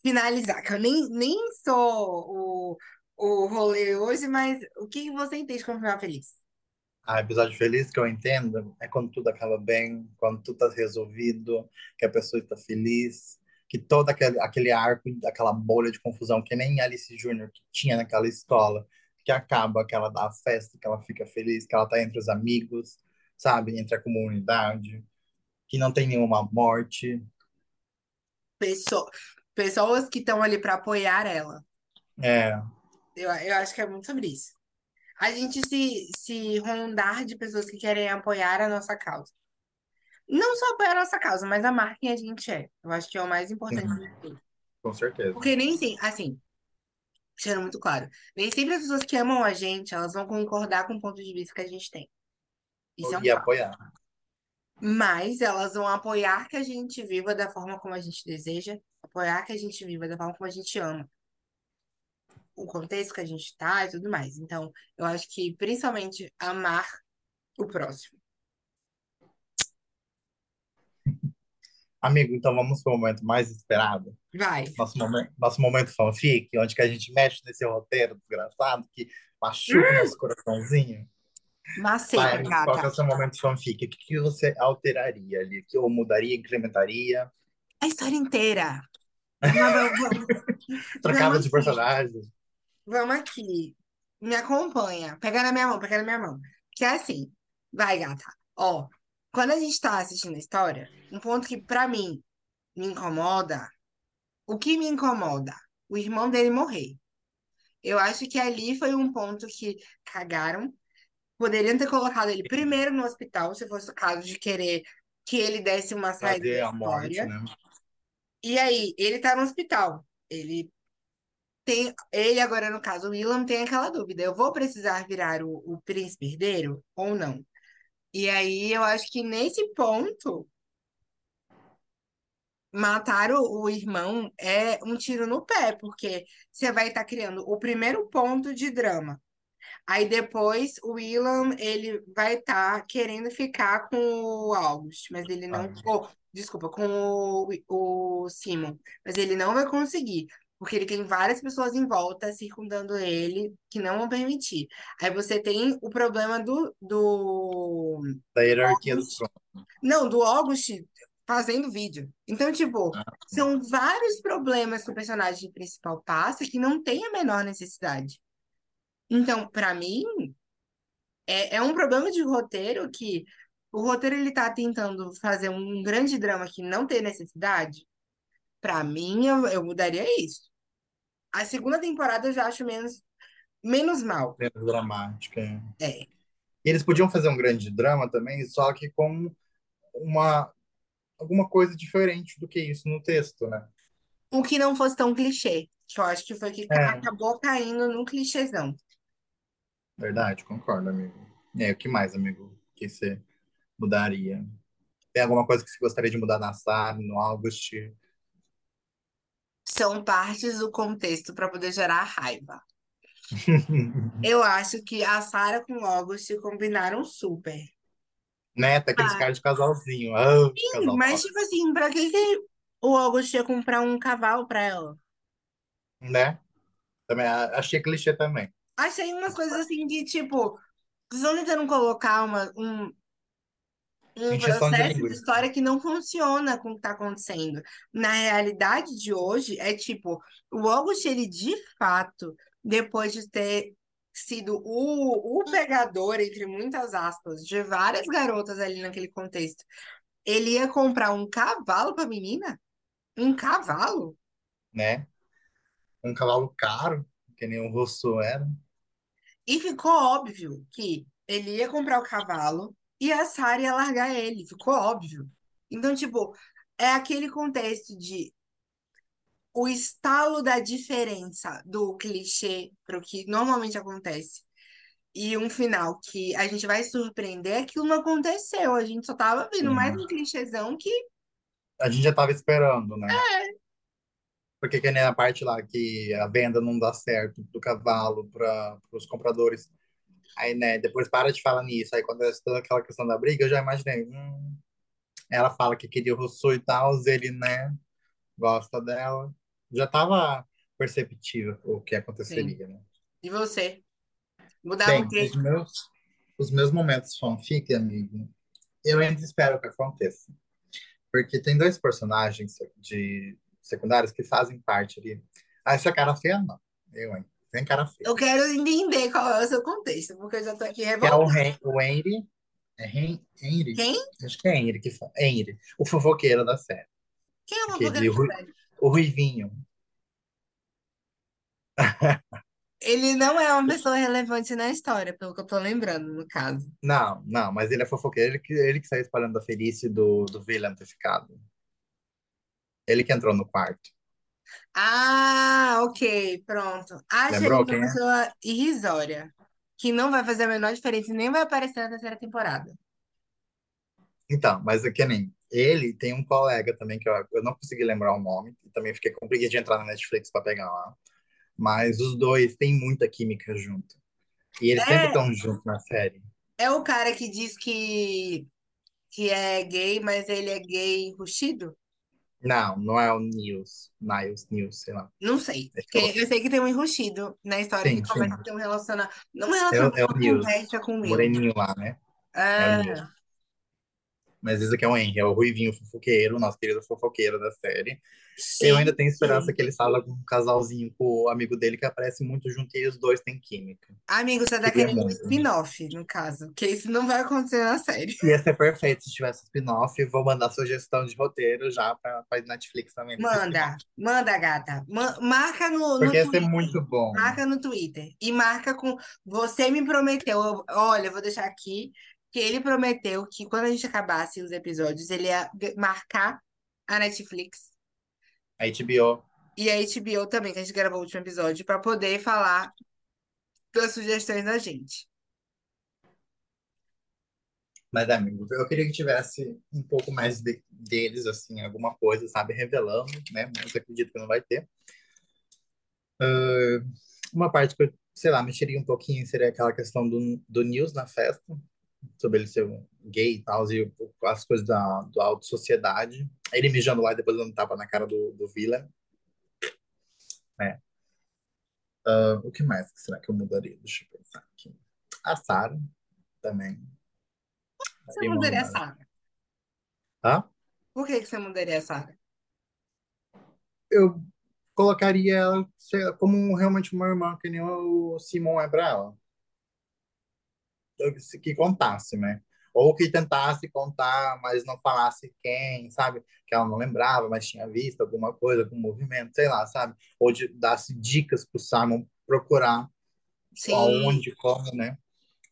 finalizar, que eu nem, nem sou o, o rolê hoje, mas o que você entende como final feliz? Ah, episódio feliz que eu entendo é quando tudo acaba bem, quando tudo tá resolvido, que a pessoa está feliz, que todo aquele, aquele arco, aquela bolha de confusão que nem Alice Júnior que tinha naquela escola, que acaba, que ela dá a festa, que ela fica feliz, que ela tá entre os amigos, sabe? Entre a comunidade, que não tem nenhuma morte. Pessoa, pessoas que estão ali para apoiar ela. É, Eu, eu acho que é muito sobre isso. A gente se, se rondar de pessoas que querem apoiar a nossa causa. Não só apoiar a nossa causa, mas amar quem a gente é. Eu acho que é o mais importante de tudo. com certeza. Porque nem sempre, assim, deixando muito claro, nem sempre as pessoas que amam a gente, elas vão concordar com o ponto de vista que a gente tem. Isso é um E apoiar. Mas elas vão apoiar que a gente viva da forma como a gente deseja, apoiar que a gente viva da forma como a gente ama, o contexto que a gente tá e tudo mais. Então, eu acho que principalmente amar o próximo. Amigo, então vamos para o momento mais esperado. Vai. Nosso momento, nosso momento fanfic, onde que a gente mexe nesse roteiro desgraçado que machuca o nosso coraçãozinho. Maceta, Vai, qual que é o seu momento fanfic? O que, que você alteraria ali? Que ou mudaria, incrementaria? A história inteira. Trocava de aqui. Vamos aqui. Me acompanha. Pega na minha mão, pega na minha mão. Que é assim. Vai, gata. Ó, quando a gente tá assistindo a história, um ponto que pra mim me incomoda, o que me incomoda? O irmão dele morrer. Eu acho que ali foi um ponto que cagaram. Poderiam ter colocado ele primeiro no hospital, se fosse o caso de querer que ele desse uma saída Fazer da a morte, história. né? E aí, ele tá no hospital. Ele tem, ele agora, no caso, o Willam tem aquela dúvida: eu vou precisar virar o, o príncipe herdeiro ou não? E aí, eu acho que nesse ponto, matar o, o irmão é um tiro no pé, porque você vai estar criando o primeiro ponto de drama. Aí depois o Willam, ele vai estar querendo ficar com o August, mas ele não. Ah, oh, desculpa, com o, o Simon, mas ele não vai conseguir. Porque ele tem várias pessoas em volta circundando ele que não vão permitir. Aí você tem o problema do, do da hierarquia do August. trono. Não, do August fazendo vídeo. Então, tipo, Ah, são vários problemas que o personagem principal passa que não tem a menor necessidade. Então, pra mim, é, é um problema de roteiro que o roteiro ele tá tentando fazer um grande drama que não tem necessidade. Pra mim, eu, eu mudaria isso. A segunda temporada eu já acho menos, menos mal. Menos dramática. é. É. E eles podiam fazer um grande drama também, só que com uma alguma coisa diferente do que isso no texto, né? O que não fosse tão clichê. Que eu acho que foi que É, acabou caindo no clichêzão. verdade, concordo, amigo. Aí, o que mais, amigo, que você mudaria? Tem alguma coisa que você gostaria de mudar na Sarah, no August? São partes do contexto para poder gerar raiva. Eu acho que a Sarah com o August combinaram super. Né? Tá aqueles Ah, caras de casalzinho. Ah, casal mas, tipo assim, pra que que o August ia comprar um cavalo pra ela? Né? Também achei clichê também. Achei umas coisas assim de, tipo, vocês estão tentando colocar uma, um, um de processo de linguiça. história que não funciona com o que tá acontecendo. Na realidade de hoje, é tipo, o August, ele de fato, depois de ter sido o, o pegador, entre muitas aspas, de várias garotas ali naquele contexto, ele ia comprar um cavalo pra menina? Um cavalo? né? Um cavalo caro, que nem o Rousseau era, E ficou óbvio que ele ia comprar o cavalo e a Sarah ia largar ele. Ficou óbvio. Então, tipo, é aquele contexto de o estalo da diferença do clichê para o que normalmente acontece. E um final que a gente vai surpreender, aquilo não aconteceu. A gente só tava vendo mais um clichêzão que A gente já tava esperando, né? Porque que nem a parte lá que a venda não dá certo do cavalo para os compradores. Aí, né, depois para de falar nisso. Aí acontece toda aquela questão da briga, eu já imaginei. hum, ela fala que queria o Rousseau e tal, ele, né, gosta dela. Já tava perceptível o que Sim. aconteceria, né? E você? Mudava o Bem, quê? os meus, os meus momentos fanfic, amigo, eu ainda espero que aconteça. Porque tem dois personagens de secundários que fazem parte ali. Ah, essa cara feia, não. Eu, hein? Tem cara feia. Eu quero entender qual é o seu contexto, porque eu já tô aqui Que é o, revoltada. Hen o Henry. É Hen Henry? Quem? Acho que é Henry que fala. Henry, o fofoqueiro da série. Quem é ru- da série? o Ruivinho. Ele não é uma pessoa relevante na história, pelo que eu tô lembrando, no caso. Não, não, mas ele é fofoqueiro. Ele que, ele que saiu espalhando a Felice do, do William ter ficado. Ele que entrou no quarto. Ah, ok, pronto. Ele Lembrou uma quem é? pessoa irrisória, que não vai fazer a menor diferença e nem vai aparecer na terceira temporada. Então, mas é que nem ele tem um colega também que eu, eu não consegui lembrar o nome, e também fiquei com preguiça de entrar na Netflix para pegar lá. Mas os dois têm muita química junto. E eles sempre É, estão juntos na série. é o cara que diz que, que é gay, mas ele é gay enrustido? Não, não é o Niels, Niles, Niels, sei lá. Não sei. É Porque eu sei que tem um enrustido na história que Sim, começa a ter um relacionamento. Não É, o- relacionamento, é o uma Niels, conversa com o o Will. moreninho lá, né? É o Niels. Mas esse aqui é o Henry, é o Ruivinho fofoqueiro, nosso querido fofoqueiro da série. Eu ainda tenho esperança gente. que ele salga com um casalzinho com o amigo dele que aparece muito junto e os dois têm química. Amigo, você tá querendo um spin-off, no caso. Porque isso não vai acontecer na série. Ia ser perfeito se tivesse spin-off. Vou mandar sugestão de roteiro já pra, pra Netflix também Manda, manda, gata. Ma- marca no, no Porque ia ser Twitter. muito bom. Marca no Twitter. E marca com. Você me prometeu. eu- Olha, eu vou deixar aqui que ele prometeu que quando a gente acabasse os episódios, ele ia marcar a Netflix A HBO. e a HBO também, que a gente gravou o último episódio, para poder falar das sugestões da gente. Mas, amigo, eu queria que tivesse um pouco mais de- deles, assim, alguma coisa, sabe? Revelando, né? Mas acredito que não vai ter. Ah, uma parte que eu, sei lá, mexeria um pouquinho seria aquela questão do, do News na festa, sobre ele ser um gay e tal, e as coisas da do alto sociedade. Ele mijando lá e depois dando tapa na cara do, do Villain, né? Ah, o que mais será que eu mudaria? Deixa eu pensar aqui. A Sarah também. Você mudaria a. Sarah? Hã? Por que que você mudaria a Sarah? Eu colocaria ela como realmente uma irmã, que nem o Simon é pra ela. Que contasse, né? Ou que tentasse contar, mas não falasse quem, sabe? Que ela não lembrava, mas tinha visto alguma coisa, algum movimento, sei lá, sabe? Ou de dar-se dicas pro Simon procurar Sim, aonde, como, né?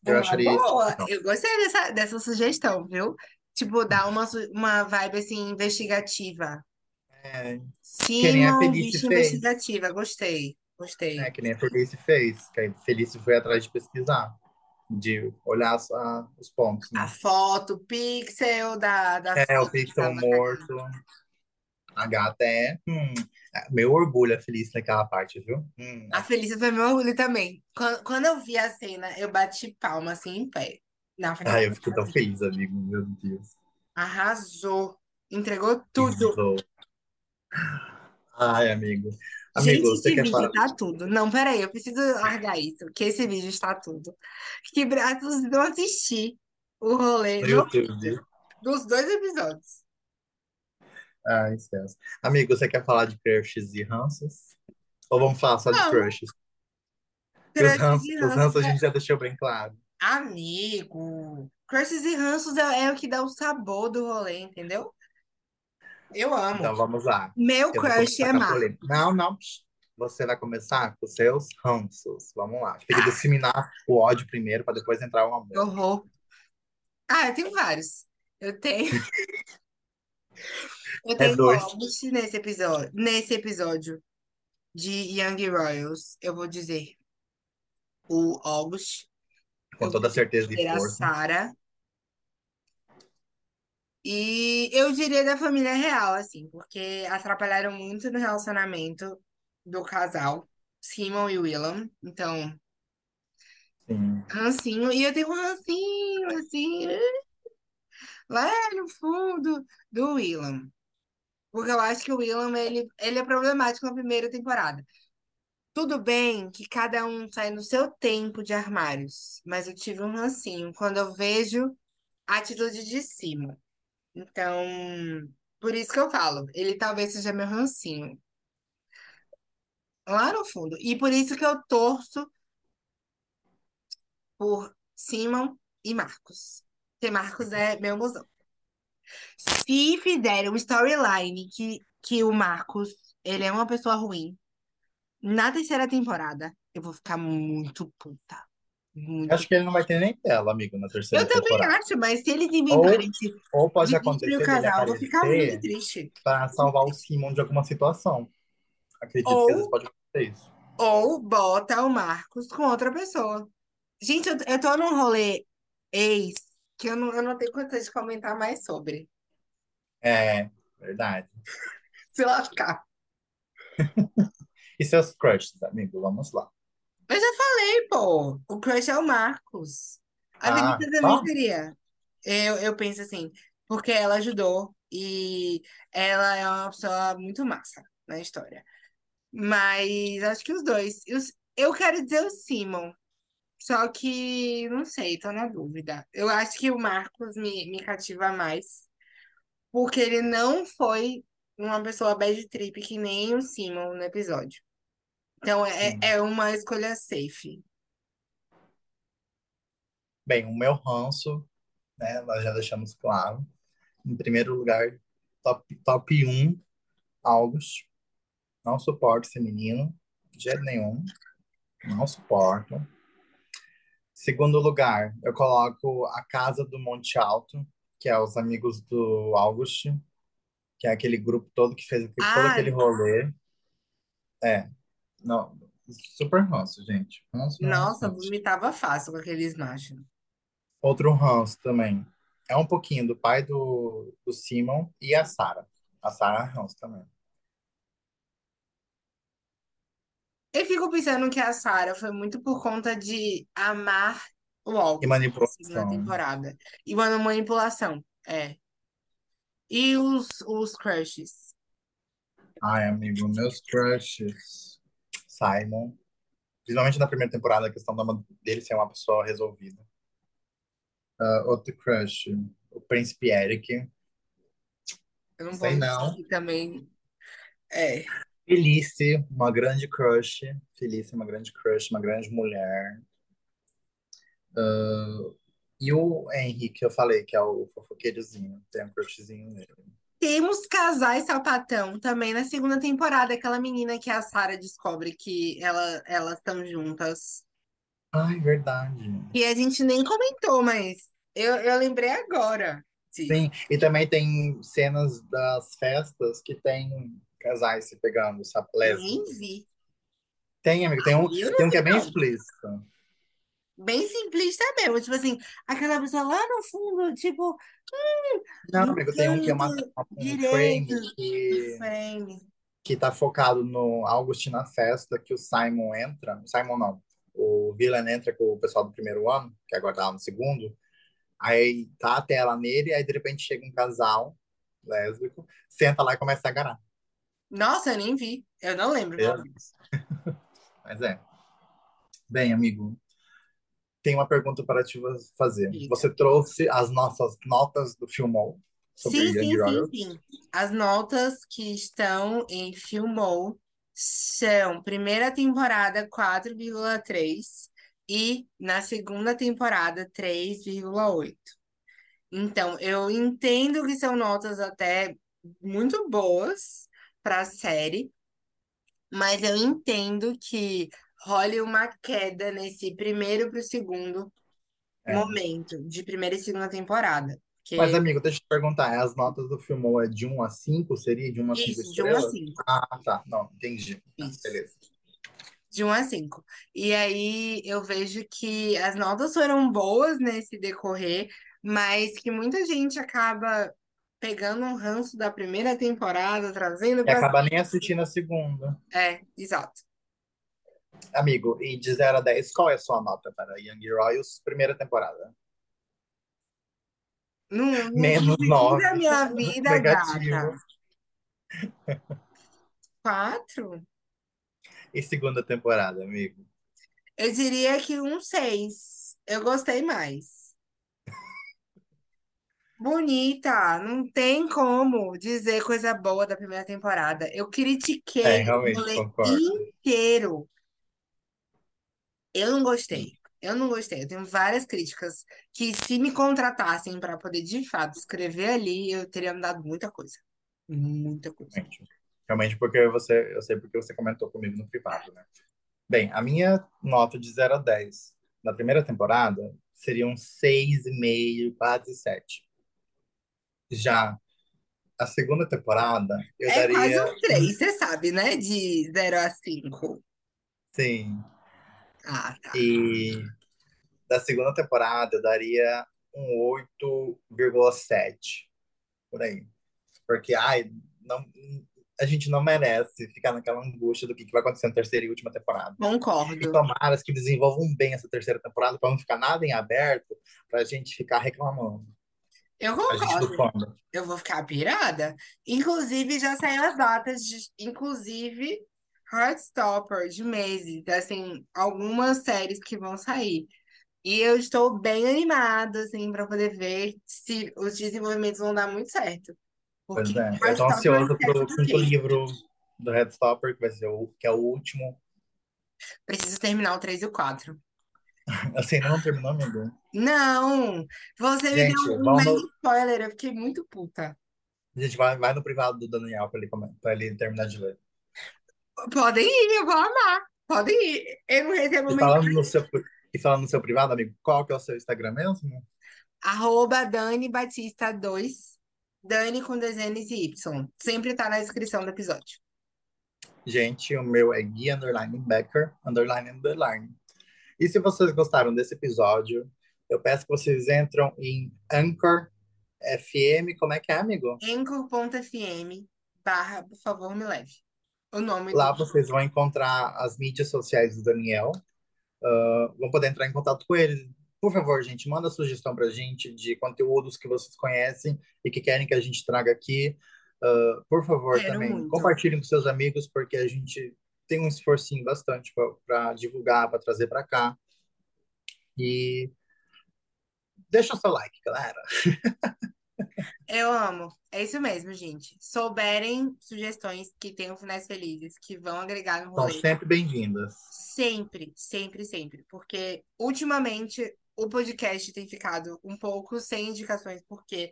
Eu uma acharia isso. boa. Não. Eu gostei dessa, dessa sugestão, viu? Tipo, dar uma, uma vibe assim investigativa. É, que nem a Felice fez, investigativa. Gostei, gostei. Que nem a Felice fez, que a Felice foi atrás de pesquisar, de olhar a- os pontos, A né? foto, o pixel da, da É, o pixel morto, a gata é, hum, é, meu orgulho a Felice naquela parte, viu? Hum, A Felícia foi meu orgulho também. Quando, quando eu vi a cena, eu bati palma assim em pé. Na ai, eu fico tão feliz, amigo, meu Deus. Arrasou. Entregou tudo. Arrasou. Ai, amigo. Amigo, Gente, você esse quer vídeo falar? tá tudo. Não, peraí, eu preciso largar isso, que esse vídeo está tudo. Que braços não assisti o rolê YouTube. dos dois episódios. Ai, Celso. Amigo, você quer falar de crushes e ranços? Ou vamos falar só de Vamos, crushes? Os crushes ranços, os ranços ranços a é gente já deixou bem claro. amigo. Crushes e ranços é, é o que dá o sabor do rolê, entendeu? Eu amo. Então vamos lá. Meu Eu crush é polêmica. Não, não. Você vai começar com seus ranços. Vamos lá. Tem que Ah, disseminar o ódio primeiro para depois entrar o que amor. horror. Ah, eu tenho vários. Eu tenho, eu É tenho dois. August nesse episódio, nesse episódio de Young Royals. Eu vou dizer o August, Com toda certeza e dizer a força. Sarah e eu diria da família real, assim, porque atrapalharam muito no relacionamento do casal, Simon e Willam. Então, Sim. rancinho, e eu tenho um rancinho, assim, lá no fundo do Willam. Porque eu acho que o Willam, ele, ele é problemático na primeira temporada. Tudo bem que cada um sai no seu tempo de armários, mas eu tive um rancinho quando eu vejo a atitude de cima. Então, por isso que eu falo, ele talvez seja meu rancinho, lá no fundo. E por isso que eu torço por Simon e Marcos. Porque Marcos é meu mozão. Se fizerem um storyline que, que o Marcos, ele é uma pessoa ruim, Na terceira temporada, eu vou ficar muito puta. Muito. Acho que ele não vai ter nem tela, amigo, na Eu terceira também temporada. acho, mas se eles Ou, inventarem de, ou pode o acontecer dele casal, eu vou ficar muito triste. para salvar o Simon de alguma situação. Acredito que às vezes Ou, pode acontecer isso. ou bota o Marcos com outra pessoa. Gente, eu, eu tô num rolê ex que eu não, eu não tenho condições de comentar mais sobre. É, verdade. Se lascar. E seus crushes, amigo? Vamos lá. Eu já falei, pô. O crush é o Marcos. A Ah, Vinícius também só? seria. Eu, eu penso assim, porque ela ajudou e ela é uma pessoa muito massa na história. Mas acho que os dois. Eu, eu quero dizer o Simon, só que não sei, tô na dúvida. Eu acho que o Marcos me, me cativa mais, porque ele não foi uma pessoa bad trip que nem o Simon no episódio. Então é, Sim. é uma escolha safe. Bem, o meu ranço, né? Nós já deixamos claro. Em primeiro lugar, top, top 1, August. Não suporto esse menino, de jeito nenhum. Não suporto. Segundo lugar, eu coloco a Casa do Monte Alto, que é os amigos do August, que é aquele grupo todo que fez aquele- todo Ah, aquele rolê. É, não, super ranço, gente. Ranço, ranço, nossa, ranço. vomitava fácil com aqueles machos. Outro ranço também. É um pouquinho do pai do, do Simon e a Sarah. A Sarah é ranço também. Eu fico pensando que a Sarah foi muito por conta de amar o E August na segunda manipulação. temporada. E uma manipulação, é. E os, os crushes? Ai, amigo, meus crushes. Simon. Principalmente na primeira temporada, a questão dele ser uma pessoa resolvida. Ah, outro crush. O Príncipe Eric. Eu não vou Sei não. também. É. Felice, uma grande crush. Felice, uma grande crush, uma grande mulher. E o Henrique, que eu falei, que é o fofoqueirozinho, tem um crushzinho nele. Temos casais sapatão também na segunda temporada. Aquela menina que a Sarah descobre que ela, elas estão juntas. Ai, verdade. E a gente nem comentou, mas eu, eu lembrei agora disso. Sim, e também tem cenas das festas que tem casais se pegando, sabe? Nem vi. Tem, amigo, tem um, tem um que é bem explícito. Bem simplista mesmo. Tipo assim, aquela pessoa lá no fundo, tipo, Não, no amigo, tem um que é uma, um frame direito do que, frame. que tá focado no Augustin na festa, que o Simon entra. Simon não. O Villan entra com o pessoal do primeiro ano, que agora tá no segundo. Aí tá a tela nele, aí de repente chega um casal lésbico, senta lá e começa a agarrar. Nossa, eu nem vi. Eu não lembro, É. Mas é. Bem, amigo, tem uma pergunta para te fazer. Diga. Você trouxe as nossas notas do Filmou Sim, sim, sim, sim. As notas que estão em Filmou são primeira temporada 4,3 e na segunda temporada 3,8. Então, eu entendo que são notas até muito boas para a série, mas eu entendo que role uma queda nesse primeiro para o segundo É. momento, de primeira e segunda temporada. Que Mas, amigo, deixa eu te perguntar, as notas do Filmou é de 1 a 5? Seria de 1 a 5 isso, de 1 a estrelas? 5. Ah, tá. Não, entendi. Tá, Isso. beleza. De 1 a 5. E aí eu vejo que as notas foram boas nesse decorrer, mas que muita gente acaba pegando um ranço da primeira temporada, trazendo E pra. acaba nem assistindo a segunda. É, exato. Amigo, e de 0 a 10, qual é a sua nota para Young Royals, primeira temporada? Não, não Menos divide 9. a minha vida, Negativo. gata. Quatro? E segunda temporada, amigo? Eu diria que um seis. Eu gostei mais. Bonita, não tem como dizer coisa boa da primeira temporada. Eu É, critiquei o realmente, rolê concordo. inteiro. Eu não gostei. Eu não gostei. Eu tenho várias críticas que, se me contratassem para poder de fato escrever ali, eu teria mudado muita coisa. Muita coisa. Realmente. Realmente, porque você, eu sei porque você comentou comigo no privado, né? Bem, a minha nota de 0 a 10 na primeira temporada seria um 6,5, quase 7. Já a segunda temporada, eu É quase daria, um 3, você sabe, né? De 0 a 5. sim, Ah, tá. e da segunda temporada eu daria um 8,7, por aí. Porque, ai, não, a gente não merece ficar naquela angústia do que que vai acontecer na terceira e última temporada. E Concordo. tomara que desenvolvam bem essa terceira temporada para não ficar nada em aberto, para a gente ficar reclamando. Eu concordo. Eu vou ficar pirada. Inclusive, já saiu as datas, de, inclusive Heartstopper, de meses. Assim, algumas séries que vão sair. E eu estou bem animada, assim, para poder ver se os desenvolvimentos vão dar muito certo. Pois Porque é, eu tô Heartstopper esquece pro do quinto livro do Headstopper, que vai ser o, que é o último. Preciso terminar o 3 e o 4. Assim, não terminou, amigo? Não! Você me deu Gente, um mega no, spoiler, eu fiquei muito puta. gente vai, vai no privado do Daniel para ele, pra ele terminar de ler. Podem ir, eu vou amar. Podem ir. Eu não recebo E falando no seu, e falando no seu privado, amigo, qual que é o seu Instagram mesmo? Arroba Dani Batista 2. Dani com dezenas e Y. Sempre tá na descrição do episódio. Gente, o meu é Gui Underline Becker, Underline Underline. E se vocês gostaram desse episódio, eu peço que vocês entram em Anchor FM, como é que é, amigo? Anchor.fm barra, por favor, me leve. Lá vocês vão encontrar as mídias sociais do Daniel, ah, vão poder entrar em contato com ele. Por favor, gente, manda sugestão pra gente de conteúdos que vocês conhecem e que querem que a gente traga aqui. Ah, por favor, Quero também muito. compartilhem com seus amigos, porque a gente tem um esforcinho bastante para divulgar, para trazer para cá. E deixa o seu like, galera. Eu amo. É isso mesmo, gente. Souberem sugestões que tenham finais felizes, que vão agregar no São rolê. sempre bem-vindas. Sempre, sempre, sempre. Porque ultimamente o podcast tem ficado um pouco sem indicações, porque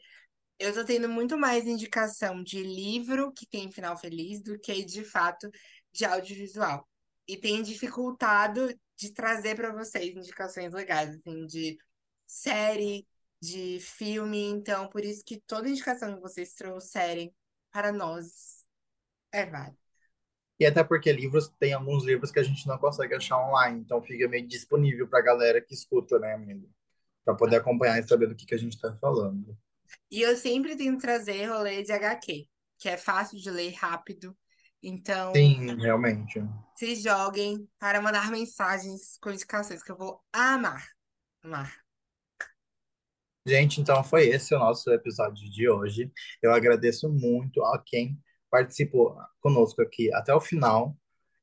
eu tô tendo muito mais indicação de livro que tem final feliz do que, de fato, de audiovisual. E tem dificultado de trazer para vocês indicações legais, assim, de série, de filme. Então, por isso que toda indicação que vocês trouxerem para nós é válida. E até porque livros, tem alguns livros que a gente não consegue achar online, então fica meio disponível pra galera que escuta, né, amigo? Pra poder acompanhar e saber do que, que a gente tá falando. E eu sempre tento trazer rolê de HQ, que é fácil de ler rápido. Então, Sim, realmente. se joguem para mandar mensagens com indicações, que eu vou amar. Amar. Gente, então foi esse o nosso episódio de hoje. Eu agradeço muito a quem participou conosco aqui até o final.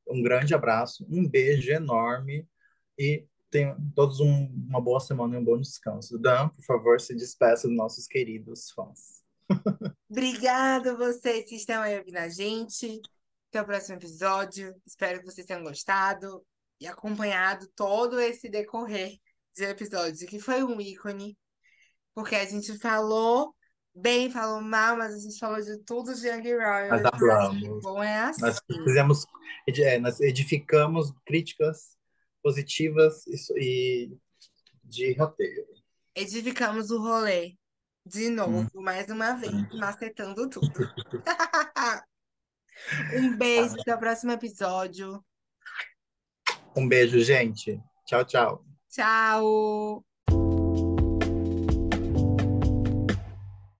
Um grande abraço, um beijo enorme e tenham todos um- uma boa semana e um bom descanso. Dan, por favor, se despeça dos nossos queridos fãs. Obrigada vocês que estão aí ouvindo a gente. Até o próximo episódio. Espero que vocês tenham gostado e acompanhado todo esse decorrer de episódio, que foi um ícone, porque a gente falou bem, falou mal, mas a gente falou de tudo de Young Royal. Hablamos. Bom, é assim. Nós fizemos, é, nós edificamos críticas positivas e, e de roteiro. Edificamos o rolê de novo, mais uma vez, macetando tudo. Um beijo, até o próximo episódio. Um beijo, gente. Tchau, tchau. Tchau!